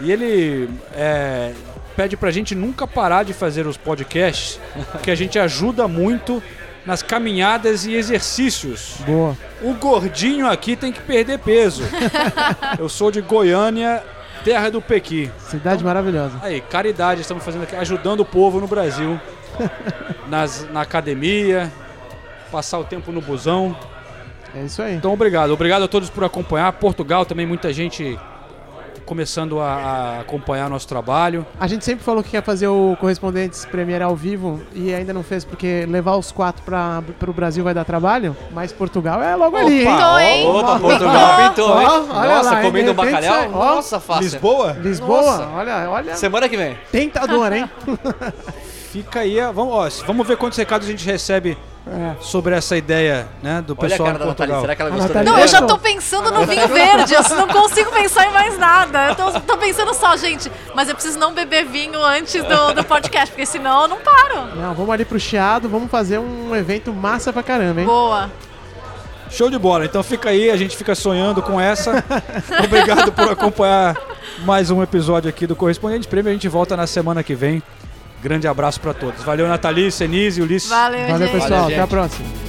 E ele é, pede pra gente nunca parar de fazer os podcasts, que a gente ajuda muito nas caminhadas e exercícios. Boa. O gordinho aqui tem que perder peso. [laughs] Eu sou de Goiânia, terra do Pequi. Cidade maravilhosa. Aí, caridade, estamos fazendo aqui, ajudando o povo no Brasil. [laughs] Nas, na academia, passar o tempo no busão. É isso aí. Então, obrigado. Obrigado a todos por acompanhar. Portugal também, muita gente começando a, a acompanhar nosso trabalho. A gente sempre falou que ia fazer o Correspondentes Premier ao vivo e ainda não fez porque levar os quatro para o Brasil vai dar trabalho, mas Portugal é logo ali, hein? Pintou, hein? Opa, Portugal pintou, hein? Olha Nossa, lá, comendo um bacalhau? sai. Ó, Nossa, fácil. Lisboa? Lisboa, Nossa. olha, olha. Semana que vem. Tentador, hein? [laughs] Fica aí, a- vamos, ó, vamos ver quantos recados a gente recebe É. sobre essa ideia né, do Olha a pessoal cara de da Natália. Portugal. Será que ela A gostou Não, eu já tô pensando no [laughs] vinho verde, eu não consigo pensar em mais nada. Eu tô, tô pensando só, gente, mas eu preciso não beber vinho antes do, do podcast, porque senão eu não paro. Não, vamos ali pro Chiado, vamos fazer um evento massa pra caramba, hein? Boa. Show de bola. Então fica aí, a gente fica sonhando com essa. [laughs] Obrigado por acompanhar mais um episódio aqui do Correspondente Prêmio. A gente volta na semana que vem. Grande abraço pra todos. Valeu, Nathalie, Senise e Ulisses. Valeu, Valeu, gente. pessoal. Valeu, Até a gente. próxima.